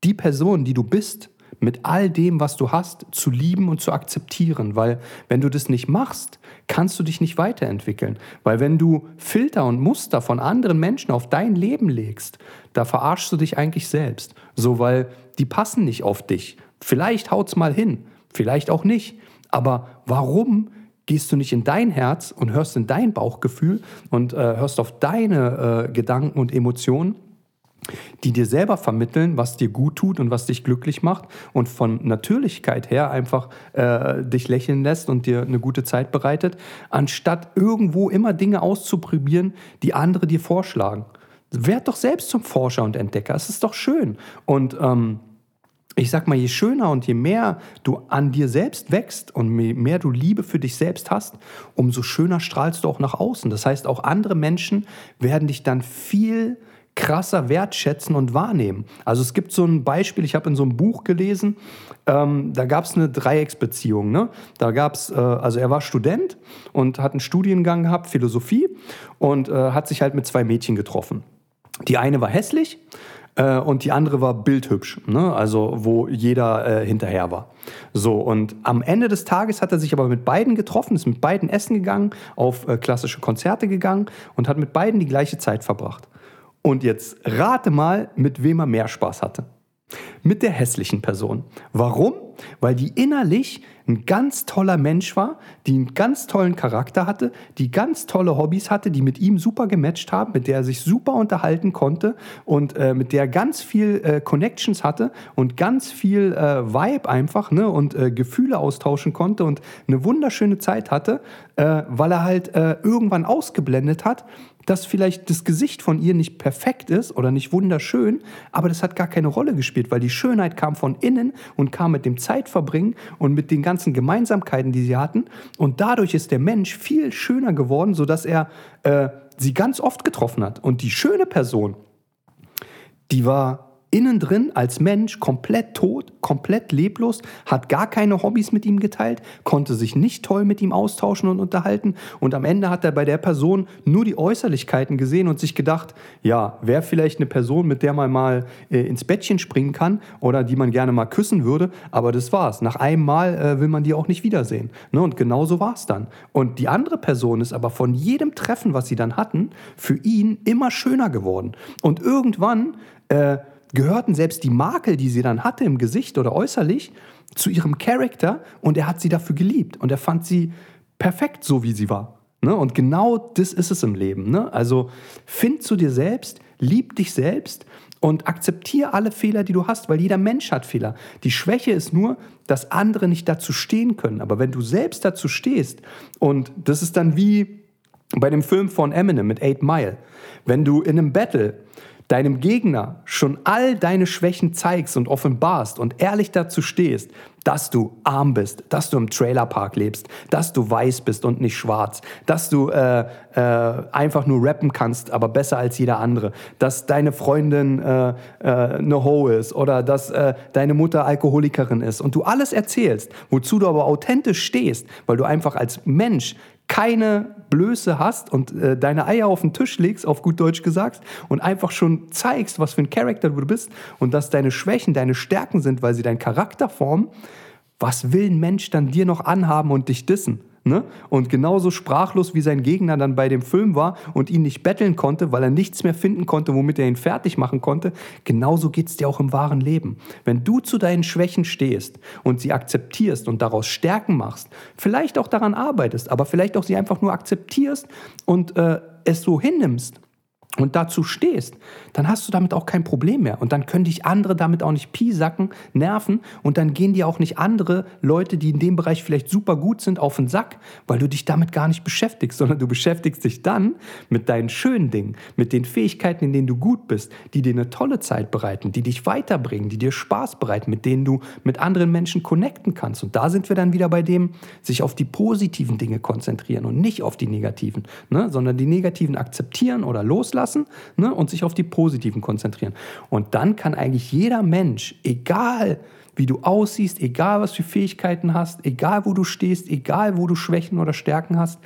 die Person, die du bist, mit all dem, was du hast, zu lieben und zu akzeptieren. Weil wenn du das nicht machst, kannst du dich nicht weiterentwickeln. Weil wenn du Filter und Muster von anderen Menschen auf dein Leben legst, da verarschst du dich eigentlich selbst. So, weil die passen nicht auf dich. Vielleicht haut's mal hin, vielleicht auch nicht. Aber warum gehst du nicht in dein Herz und hörst in dein Bauchgefühl und äh, hörst auf deine äh, Gedanken und Emotionen? Die dir selber vermitteln, was dir gut tut und was dich glücklich macht und von Natürlichkeit her einfach äh, dich lächeln lässt und dir eine gute Zeit bereitet, anstatt irgendwo immer Dinge auszuprobieren, die andere dir vorschlagen. Werd doch selbst zum Forscher und Entdecker. Es ist doch schön. Und ähm, ich sag mal, je schöner und je mehr du an dir selbst wächst und je mehr du Liebe für dich selbst hast, umso schöner strahlst du auch nach außen. Das heißt, auch andere Menschen werden dich dann viel krasser wertschätzen und wahrnehmen. Also es gibt so ein Beispiel, ich habe in so einem Buch gelesen, ähm, da gab es eine Dreiecksbeziehung. Ne? Da gab es, äh, also er war Student und hat einen Studiengang gehabt, Philosophie, und äh, hat sich halt mit zwei Mädchen getroffen. Die eine war hässlich äh, und die andere war bildhübsch, ne? also wo jeder äh, hinterher war. So, und am Ende des Tages hat er sich aber mit beiden getroffen, ist mit beiden essen gegangen, auf äh, klassische Konzerte gegangen und hat mit beiden die gleiche Zeit verbracht. Und jetzt rate mal, mit wem er mehr Spaß hatte. Mit der hässlichen Person. Warum? Weil die innerlich ein ganz toller Mensch war, die einen ganz tollen Charakter hatte, die ganz tolle Hobbys hatte, die mit ihm super gematcht haben, mit der er sich super unterhalten konnte und äh, mit der er ganz viel äh, Connections hatte und ganz viel äh, Vibe einfach ne, und äh, Gefühle austauschen konnte und eine wunderschöne Zeit hatte, äh, weil er halt äh, irgendwann ausgeblendet hat, dass vielleicht das Gesicht von ihr nicht perfekt ist oder nicht wunderschön, aber das hat gar keine Rolle gespielt, weil die Schönheit kam von innen und kam mit dem Zeitverbringen und mit den ganzen Gemeinsamkeiten, die sie hatten. Und dadurch ist der Mensch viel schöner geworden, sodass er äh, sie ganz oft getroffen hat. Und die schöne Person, die war innen drin als Mensch komplett tot, komplett leblos, hat gar keine Hobbys mit ihm geteilt, konnte sich nicht toll mit ihm austauschen und unterhalten und am Ende hat er bei der Person nur die Äußerlichkeiten gesehen und sich gedacht, ja, wäre vielleicht eine Person, mit der man mal äh, ins Bettchen springen kann oder die man gerne mal küssen würde, aber das war's. Nach einem Mal äh, will man die auch nicht wiedersehen. Ne? Und genau so war es dann. Und die andere Person ist aber von jedem Treffen, was sie dann hatten, für ihn immer schöner geworden. Und irgendwann äh, gehörten selbst die Makel, die sie dann hatte im Gesicht oder äußerlich, zu ihrem Charakter und er hat sie dafür geliebt und er fand sie perfekt so, wie sie war. Ne? Und genau das ist es im Leben. Ne? Also find zu dir selbst, lieb dich selbst und akzeptiere alle Fehler, die du hast, weil jeder Mensch hat Fehler. Die Schwäche ist nur, dass andere nicht dazu stehen können. Aber wenn du selbst dazu stehst, und das ist dann wie bei dem Film von Eminem mit Eight Mile, wenn du in einem Battle deinem Gegner schon all deine Schwächen zeigst und offenbarst und ehrlich dazu stehst, dass du arm bist, dass du im Trailerpark lebst, dass du weiß bist und nicht schwarz, dass du äh, äh, einfach nur rappen kannst, aber besser als jeder andere, dass deine Freundin äh, äh eine Ho ist oder dass äh, deine Mutter Alkoholikerin ist und du alles erzählst, wozu du aber authentisch stehst, weil du einfach als Mensch keine Blöße hast und äh, deine Eier auf den Tisch legst, auf gut Deutsch gesagt, und einfach schon zeigst, was für ein Charakter du bist und dass deine Schwächen deine Stärken sind, weil sie deinen Charakter formen, was will ein Mensch dann dir noch anhaben und dich dissen? Ne? Und genauso sprachlos wie sein Gegner dann bei dem Film war und ihn nicht betteln konnte, weil er nichts mehr finden konnte, womit er ihn fertig machen konnte, genauso geht es dir auch im wahren Leben. Wenn du zu deinen Schwächen stehst und sie akzeptierst und daraus Stärken machst, vielleicht auch daran arbeitest, aber vielleicht auch sie einfach nur akzeptierst und äh, es so hinnimmst, und dazu stehst, dann hast du damit auch kein Problem mehr. Und dann können dich andere damit auch nicht piesacken, nerven. Und dann gehen dir auch nicht andere Leute, die in dem Bereich vielleicht super gut sind, auf den Sack, weil du dich damit gar nicht beschäftigst, sondern du beschäftigst dich dann mit deinen schönen Dingen, mit den Fähigkeiten, in denen du gut bist, die dir eine tolle Zeit bereiten, die dich weiterbringen, die dir Spaß bereiten, mit denen du mit anderen Menschen connecten kannst. Und da sind wir dann wieder bei dem, sich auf die positiven Dinge konzentrieren und nicht auf die negativen, ne? sondern die negativen akzeptieren oder loslassen lassen ne, und sich auf die positiven konzentrieren. Und dann kann eigentlich jeder Mensch, egal wie du aussiehst, egal was für Fähigkeiten hast, egal wo du stehst, egal wo du Schwächen oder Stärken hast,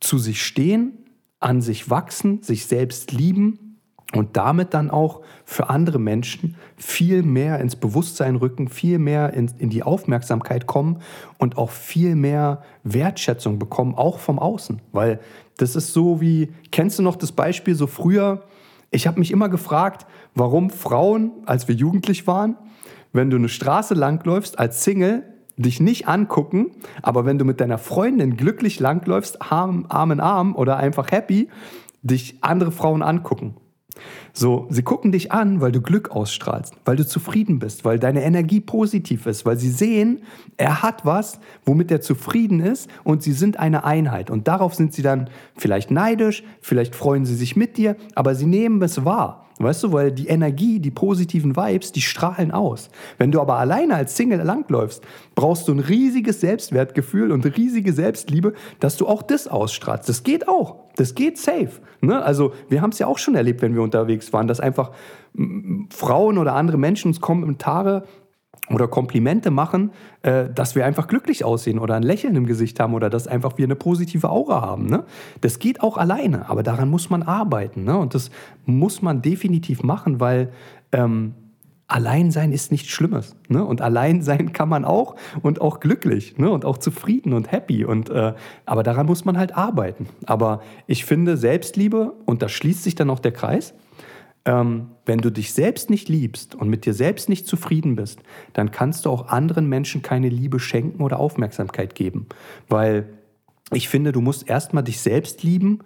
zu sich stehen, an sich wachsen, sich selbst lieben und damit dann auch für andere Menschen viel mehr ins Bewusstsein rücken, viel mehr in, in, die Aufmerksamkeit kommen und auch viel mehr Wertschätzung bekommen, auch vom Außen. Weil das ist so wie, kennst du noch das Beispiel so früher? Ich habe mich immer gefragt, warum Frauen, als wir jugendlich waren, wenn du eine Straße langläufst als Single, dich nicht angucken, aber wenn du mit deiner Freundin glücklich langläufst, Arm, Arm in Arm oder einfach happy, dich andere Frauen angucken. So, sie gucken dich an, weil du Glück ausstrahlst, weil du zufrieden bist, weil deine Energie positiv ist, weil sie sehen, er hat was, womit er zufrieden ist und sie sind eine Einheit. Und darauf sind sie dann vielleicht neidisch, vielleicht freuen sie sich mit dir, aber sie nehmen es wahr. Weißt du, weil die Energie, die positiven Vibes, die strahlen aus. Wenn du aber alleine als Single langläufst, brauchst du ein riesiges Selbstwertgefühl und riesige Selbstliebe, dass du auch das ausstrahlst. Das geht auch. Das geht safe. Ne? Also wir haben es ja auch schon erlebt, wenn wir unterwegs waren, dass einfach Frauen oder andere Menschen uns Kommentare oder Komplimente machen, äh, dass wir einfach glücklich aussehen oder ein Lächeln im Gesicht haben oder dass einfach wir eine positive Aura haben. Ne? Das geht auch alleine, aber daran muss man arbeiten. Ne? Und das muss man definitiv machen, weil ähm, allein sein ist nichts Schlimmes. Ne? Und allein sein kann man auch und auch glücklich ne? und auch zufrieden und happy. Und, äh, aber daran muss man halt arbeiten. Aber ich finde Selbstliebe, und da schließt sich dann auch der Kreis, ähm, wenn du dich selbst nicht liebst und mit dir selbst nicht zufrieden bist, dann kannst du auch anderen Menschen keine Liebe schenken oder Aufmerksamkeit geben. Weil ich finde, du musst erstmal dich selbst lieben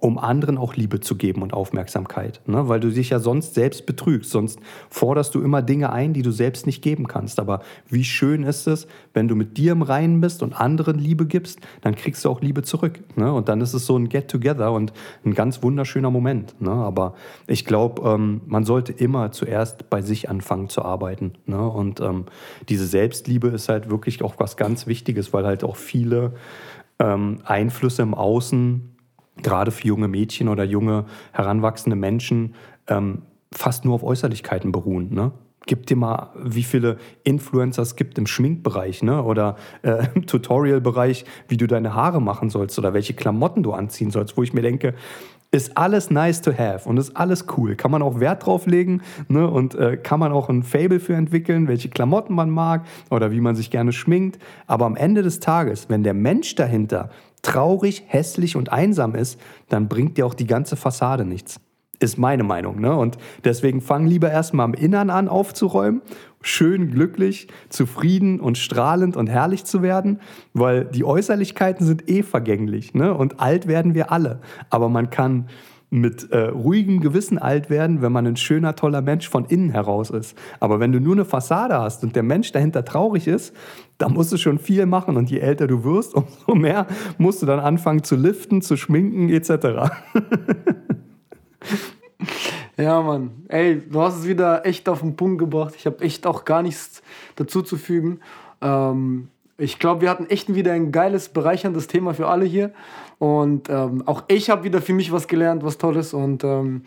um anderen auch Liebe zu geben und Aufmerksamkeit. Ne? Weil du dich ja sonst selbst betrügst. Sonst forderst du immer Dinge ein, die du selbst nicht geben kannst. Aber wie schön ist es, wenn du mit dir im Reinen bist und anderen Liebe gibst, dann kriegst du auch Liebe zurück. Ne? Und dann ist es so ein Get-Together und ein ganz wunderschöner Moment. Ne? Aber ich glaube, ähm, man sollte immer zuerst bei sich anfangen zu arbeiten. Ne? Und ähm, diese Selbstliebe ist halt wirklich auch was ganz Wichtiges, weil halt auch viele ähm, Einflüsse im Außen gerade für junge Mädchen oder junge heranwachsende Menschen ähm, fast nur auf Äußerlichkeiten beruhen. Ne? Gib dir mal, wie viele Influencer es gibt im Schminkbereich ne? oder äh, [LAUGHS] im Tutorial-Bereich, wie du deine Haare machen sollst oder welche Klamotten du anziehen sollst, wo ich mir denke, ist alles nice to have und ist alles cool. Kann man auch Wert drauf legen ne? und äh, kann man auch ein Fable für entwickeln, welche Klamotten man mag oder wie man sich gerne schminkt. Aber am Ende des Tages, wenn der Mensch dahinter traurig, hässlich und einsam ist, dann bringt dir auch die ganze Fassade nichts. Ist meine Meinung. Ne? Und deswegen fang lieber erstmal am Innern an aufzuräumen, schön glücklich, zufrieden und strahlend und herrlich zu werden, weil die Äußerlichkeiten sind eh vergänglich. Ne? Und alt werden wir alle. Aber man kann mit äh, ruhigem Gewissen alt werden, wenn man ein schöner, toller Mensch von innen heraus ist. Aber wenn du nur eine Fassade hast und der Mensch dahinter traurig ist, dann musst du schon viel machen. Und je älter du wirst, [LAUGHS] umso mehr musst du dann anfangen zu liften, zu schminken etc. [LAUGHS] Ja, Mann. Ey, du hast es wieder echt auf den Punkt gebracht. Ich habe echt auch gar nichts dazu zu fügen. Ähm, ich glaube, wir hatten echt wieder ein geiles, bereicherndes Thema für alle hier. Und ähm, auch ich habe wieder für mich was gelernt, was Tolles. Und ähm,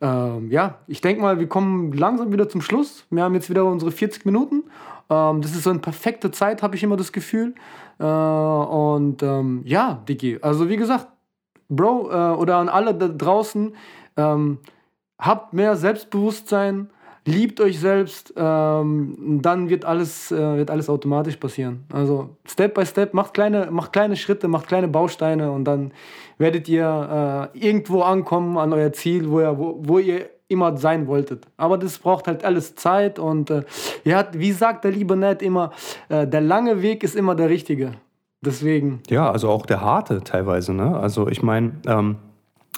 ähm ja, ich denke mal, wir kommen langsam wieder zum Schluss. Wir haben jetzt wieder unsere 40 Minuten. Ähm, das ist so eine perfekte Zeit, habe ich immer das Gefühl. Äh, und ähm, ja, Dicky, also wie gesagt, Bro äh, oder an alle da draußen, ähm, habt mehr Selbstbewusstsein, liebt euch selbst, ähm, dann wird alles, äh, wird alles automatisch passieren. Also Step by Step, macht kleine, macht kleine Schritte, macht kleine Bausteine und dann werdet ihr äh, irgendwo ankommen an euer Ziel, wo ihr, wo, wo ihr immer sein wolltet. Aber das braucht halt alles Zeit und äh, ja, wie sagt der liebe Ned immer, äh, der lange Weg ist immer der richtige. Deswegen. Ja, also auch der harte teilweise. Ne? Also ich meine, ähm,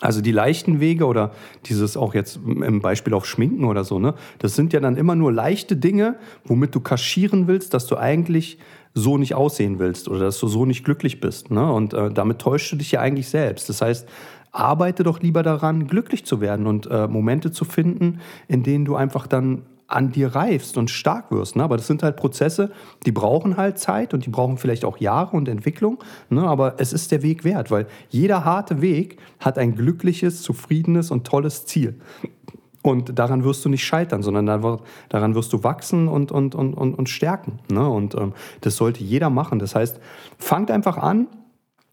also die leichten Wege oder dieses auch jetzt im Beispiel auf Schminken oder so, ne, das sind ja dann immer nur leichte Dinge, womit du kaschieren willst, dass du eigentlich so nicht aussehen willst oder dass du so nicht glücklich bist. Ne? Und äh, damit täuschst du dich ja eigentlich selbst. Das heißt, arbeite doch lieber daran, glücklich zu werden und äh, Momente zu finden, in denen du einfach dann an dir reifst und stark wirst. Ne? Aber das sind halt Prozesse, die brauchen halt Zeit und die brauchen vielleicht auch Jahre und Entwicklung. Ne? Aber es ist der Weg wert, weil jeder harte Weg hat ein glückliches, zufriedenes und tolles Ziel. Und daran wirst du nicht scheitern, sondern daran wirst du wachsen und, und, und, und, und stärken. Ne? Und ähm, das sollte jeder machen. Das heißt, fangt einfach an,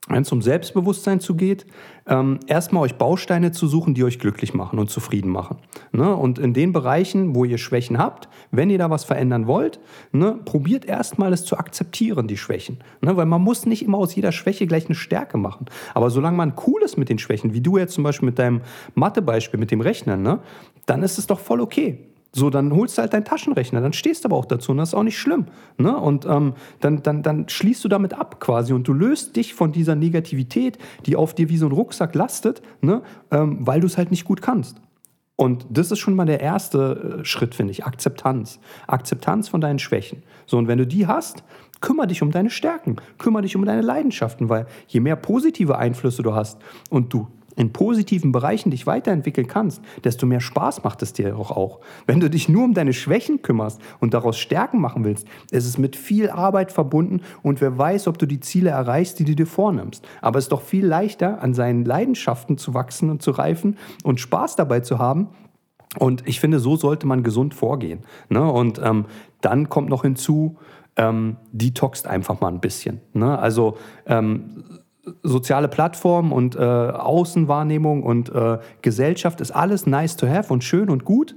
wenn es um Selbstbewusstsein zugeht, ähm, erstmal euch Bausteine zu suchen, die euch glücklich machen und zufrieden machen. Ne? Und in den Bereichen, wo ihr Schwächen habt, wenn ihr da was verändern wollt, ne, probiert erstmal es zu akzeptieren, die Schwächen. Ne? Weil man muss nicht immer aus jeder Schwäche gleich eine Stärke machen. Aber solange man cool ist mit den Schwächen, wie du jetzt zum Beispiel mit deinem Mathebeispiel, mit dem Rechnen, ne, dann ist es doch voll okay. So, dann holst du halt deinen Taschenrechner, dann stehst du aber auch dazu und das ist auch nicht schlimm. Ne? Und ähm, dann, dann, dann schließt du damit ab quasi und du löst dich von dieser Negativität, die auf dir wie so ein Rucksack lastet, ne? Ähm, weil du es halt nicht gut kannst. Und das ist schon mal der erste äh, Schritt, finde ich. Akzeptanz. Akzeptanz von deinen Schwächen. So, und wenn du die hast, kümmere dich um deine Stärken, kümmere dich um deine Leidenschaften, weil je mehr positive Einflüsse du hast und du in positiven Bereichen dich weiterentwickeln kannst, desto mehr Spaß macht es dir auch. auch. Wenn du dich nur um deine Schwächen kümmerst und daraus Stärken machen willst, ist es mit viel Arbeit verbunden und wer weiß, ob du die Ziele erreichst, die du dir vornimmst. Aber es ist doch viel leichter, an seinen Leidenschaften zu wachsen und zu reifen und Spaß dabei zu haben. Und ich finde, so sollte man gesund vorgehen. Ne? Und ähm, dann kommt noch hinzu, ähm, detoxt einfach mal ein bisschen. Ne? Also ähm, soziale Plattformen und äh, Außenwahrnehmung und äh, Gesellschaft ist alles nice to have und schön und gut.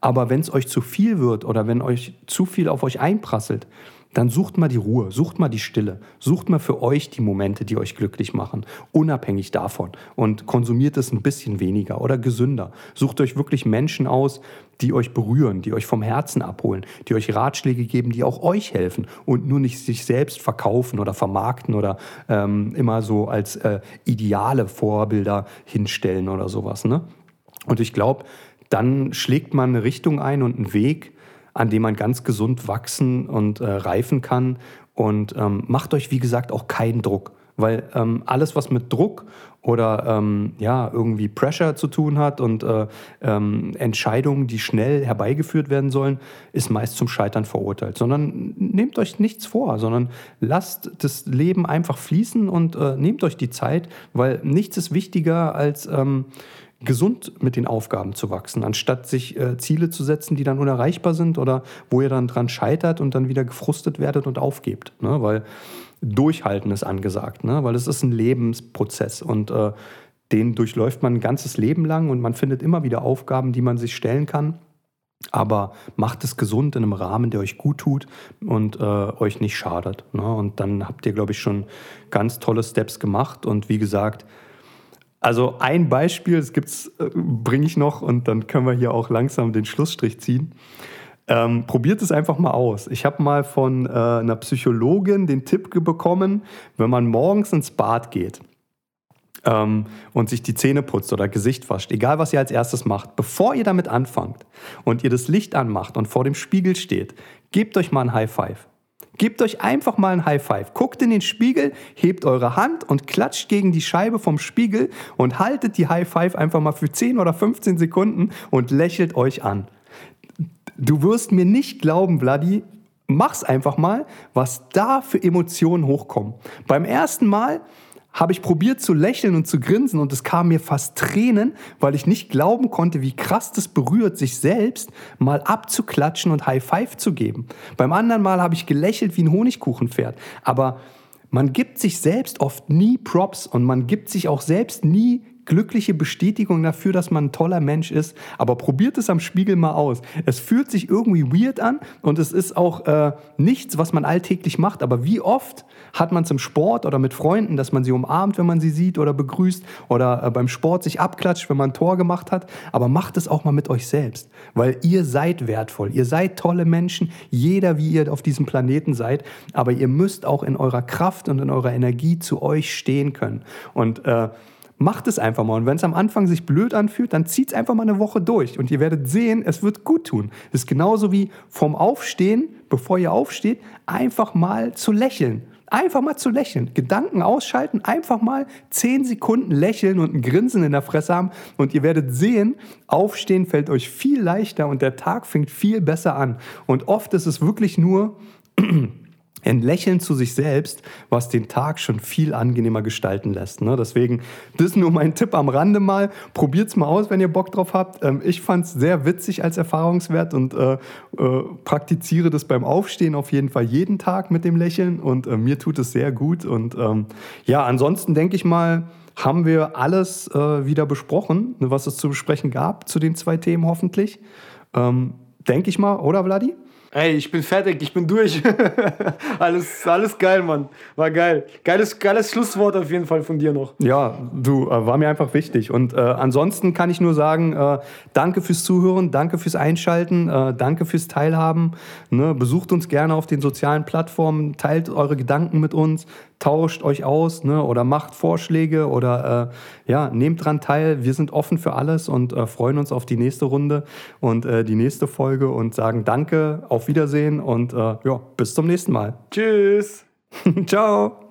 Aber wenn es euch zu viel wird oder wenn euch zu viel auf euch einprasselt, dann sucht mal die Ruhe, sucht mal die Stille, sucht mal für euch die Momente, die euch glücklich machen, unabhängig davon und konsumiert es ein bisschen weniger oder gesünder. Sucht euch wirklich Menschen aus, die euch berühren, die euch vom Herzen abholen, die euch Ratschläge geben, die auch euch helfen und nur nicht sich selbst verkaufen oder vermarkten oder ähm, immer so als äh, ideale Vorbilder hinstellen oder sowas. Ne? Und ich glaube, dann schlägt man eine Richtung ein und einen Weg, an dem man ganz gesund wachsen und äh, reifen kann. Und ähm, macht euch, wie gesagt, auch keinen Druck. Weil ähm, alles, was mit Druck oder ähm, ja, irgendwie Pressure zu tun hat und äh, ähm, Entscheidungen, die schnell herbeigeführt werden sollen, ist meist zum Scheitern verurteilt. Sondern nehmt euch nichts vor, sondern lasst das Leben einfach fließen und äh, nehmt euch die Zeit, weil nichts ist wichtiger als ähm, gesund mit den Aufgaben zu wachsen, anstatt sich äh, Ziele zu setzen, die dann unerreichbar sind oder wo ihr dann dran scheitert und dann wieder gefrustet werdet und aufgebt. Ne? Weil Durchhalten ist angesagt, ne? weil es ist ein Lebensprozess und äh, den durchläuft man ein ganzes Leben lang und man findet immer wieder Aufgaben, die man sich stellen kann. Aber macht es gesund in einem Rahmen, der euch gut tut und äh, euch nicht schadet. Ne? Und dann habt ihr, glaube ich, schon ganz tolle Steps gemacht. Und wie gesagt, also ein Beispiel, das gibt's, äh, bringe ich noch und dann können wir hier auch langsam den Schlussstrich ziehen. Ähm, probiert es einfach mal aus. Ich habe mal von äh, einer Psychologin den Tipp bekommen, wenn man morgens ins Bad geht ähm, und sich die Zähne putzt oder Gesicht wascht, egal was ihr als erstes macht, bevor ihr damit anfangt und ihr das Licht anmacht und vor dem Spiegel steht, gebt euch mal ein High Five. Gebt euch einfach mal ein High Five. Guckt in den Spiegel, hebt eure Hand und klatscht gegen die Scheibe vom Spiegel und haltet die High Five einfach mal für 10 oder 15 Sekunden und lächelt euch an. Du wirst mir nicht glauben, Vladi, mach's einfach mal, was da für Emotionen hochkommen. Beim ersten Mal habe ich probiert zu lächeln und zu grinsen und es kam mir fast Tränen, weil ich nicht glauben konnte, wie krass das berührt, sich selbst mal abzuklatschen und High Five zu geben. Beim anderen Mal habe ich gelächelt wie ein Honigkuchenpferd. Aber man gibt sich selbst oft nie Props und man gibt sich auch selbst nie glückliche Bestätigung dafür, dass man ein toller Mensch ist. Aber probiert es am Spiegel mal aus. Es fühlt sich irgendwie weird an und es ist auch äh, nichts, was man alltäglich macht. Aber wie oft hat man es im Sport oder mit Freunden, dass man sie umarmt, wenn man sie sieht oder begrüßt oder äh, beim Sport sich abklatscht, wenn man ein Tor gemacht hat. Aber macht es auch mal mit euch selbst, weil ihr seid wertvoll. Ihr seid tolle Menschen, jeder wie ihr auf diesem Planeten seid. Aber ihr müsst auch in eurer Kraft und in eurer Energie zu euch stehen können. Und äh, Macht es einfach mal. Und wenn es am Anfang sich blöd anfühlt, dann zieht es einfach mal eine Woche durch. Und ihr werdet sehen, es wird gut tun. Das ist genauso wie vom Aufstehen, bevor ihr aufsteht, einfach mal zu lächeln. Einfach mal zu lächeln. Gedanken ausschalten, einfach mal zehn Sekunden lächeln und ein Grinsen in der Fresse haben. Und ihr werdet sehen, aufstehen fällt euch viel leichter und der Tag fängt viel besser an. Und oft ist es wirklich nur ein Lächeln zu sich selbst, was den Tag schon viel angenehmer gestalten lässt. Ne? Deswegen, das ist nur mein Tipp am Rande mal. Probiert es mal aus, wenn ihr Bock drauf habt. Ähm, ich fand es sehr witzig als Erfahrungswert und äh, äh, praktiziere das beim Aufstehen auf jeden Fall jeden Tag mit dem Lächeln und äh, mir tut es sehr gut. Und ähm, ja, ansonsten denke ich mal, haben wir alles äh, wieder besprochen, was es zu besprechen gab zu den zwei Themen hoffentlich. Ähm, denke ich mal, oder Vladi? Ey, ich bin fertig, ich bin durch. [LAUGHS] alles, alles geil, Mann. War geil. Geiles, geiles Schlusswort auf jeden Fall von dir noch. Ja, du, äh, war mir einfach wichtig. Und äh, ansonsten kann ich nur sagen, äh, danke fürs Zuhören, danke fürs Einschalten, äh, danke fürs Teilhaben. Ne? Besucht uns gerne auf den sozialen Plattformen, teilt eure Gedanken mit uns, tauscht euch aus ne? oder macht Vorschläge oder äh, ja, nehmt dran teil. Wir sind offen für alles und äh, freuen uns auf die nächste Runde und die nächste Folge und sagen danke. Auf Wiedersehen und äh, ja, bis zum nächsten Mal. Tschüss. [LAUGHS] Ciao.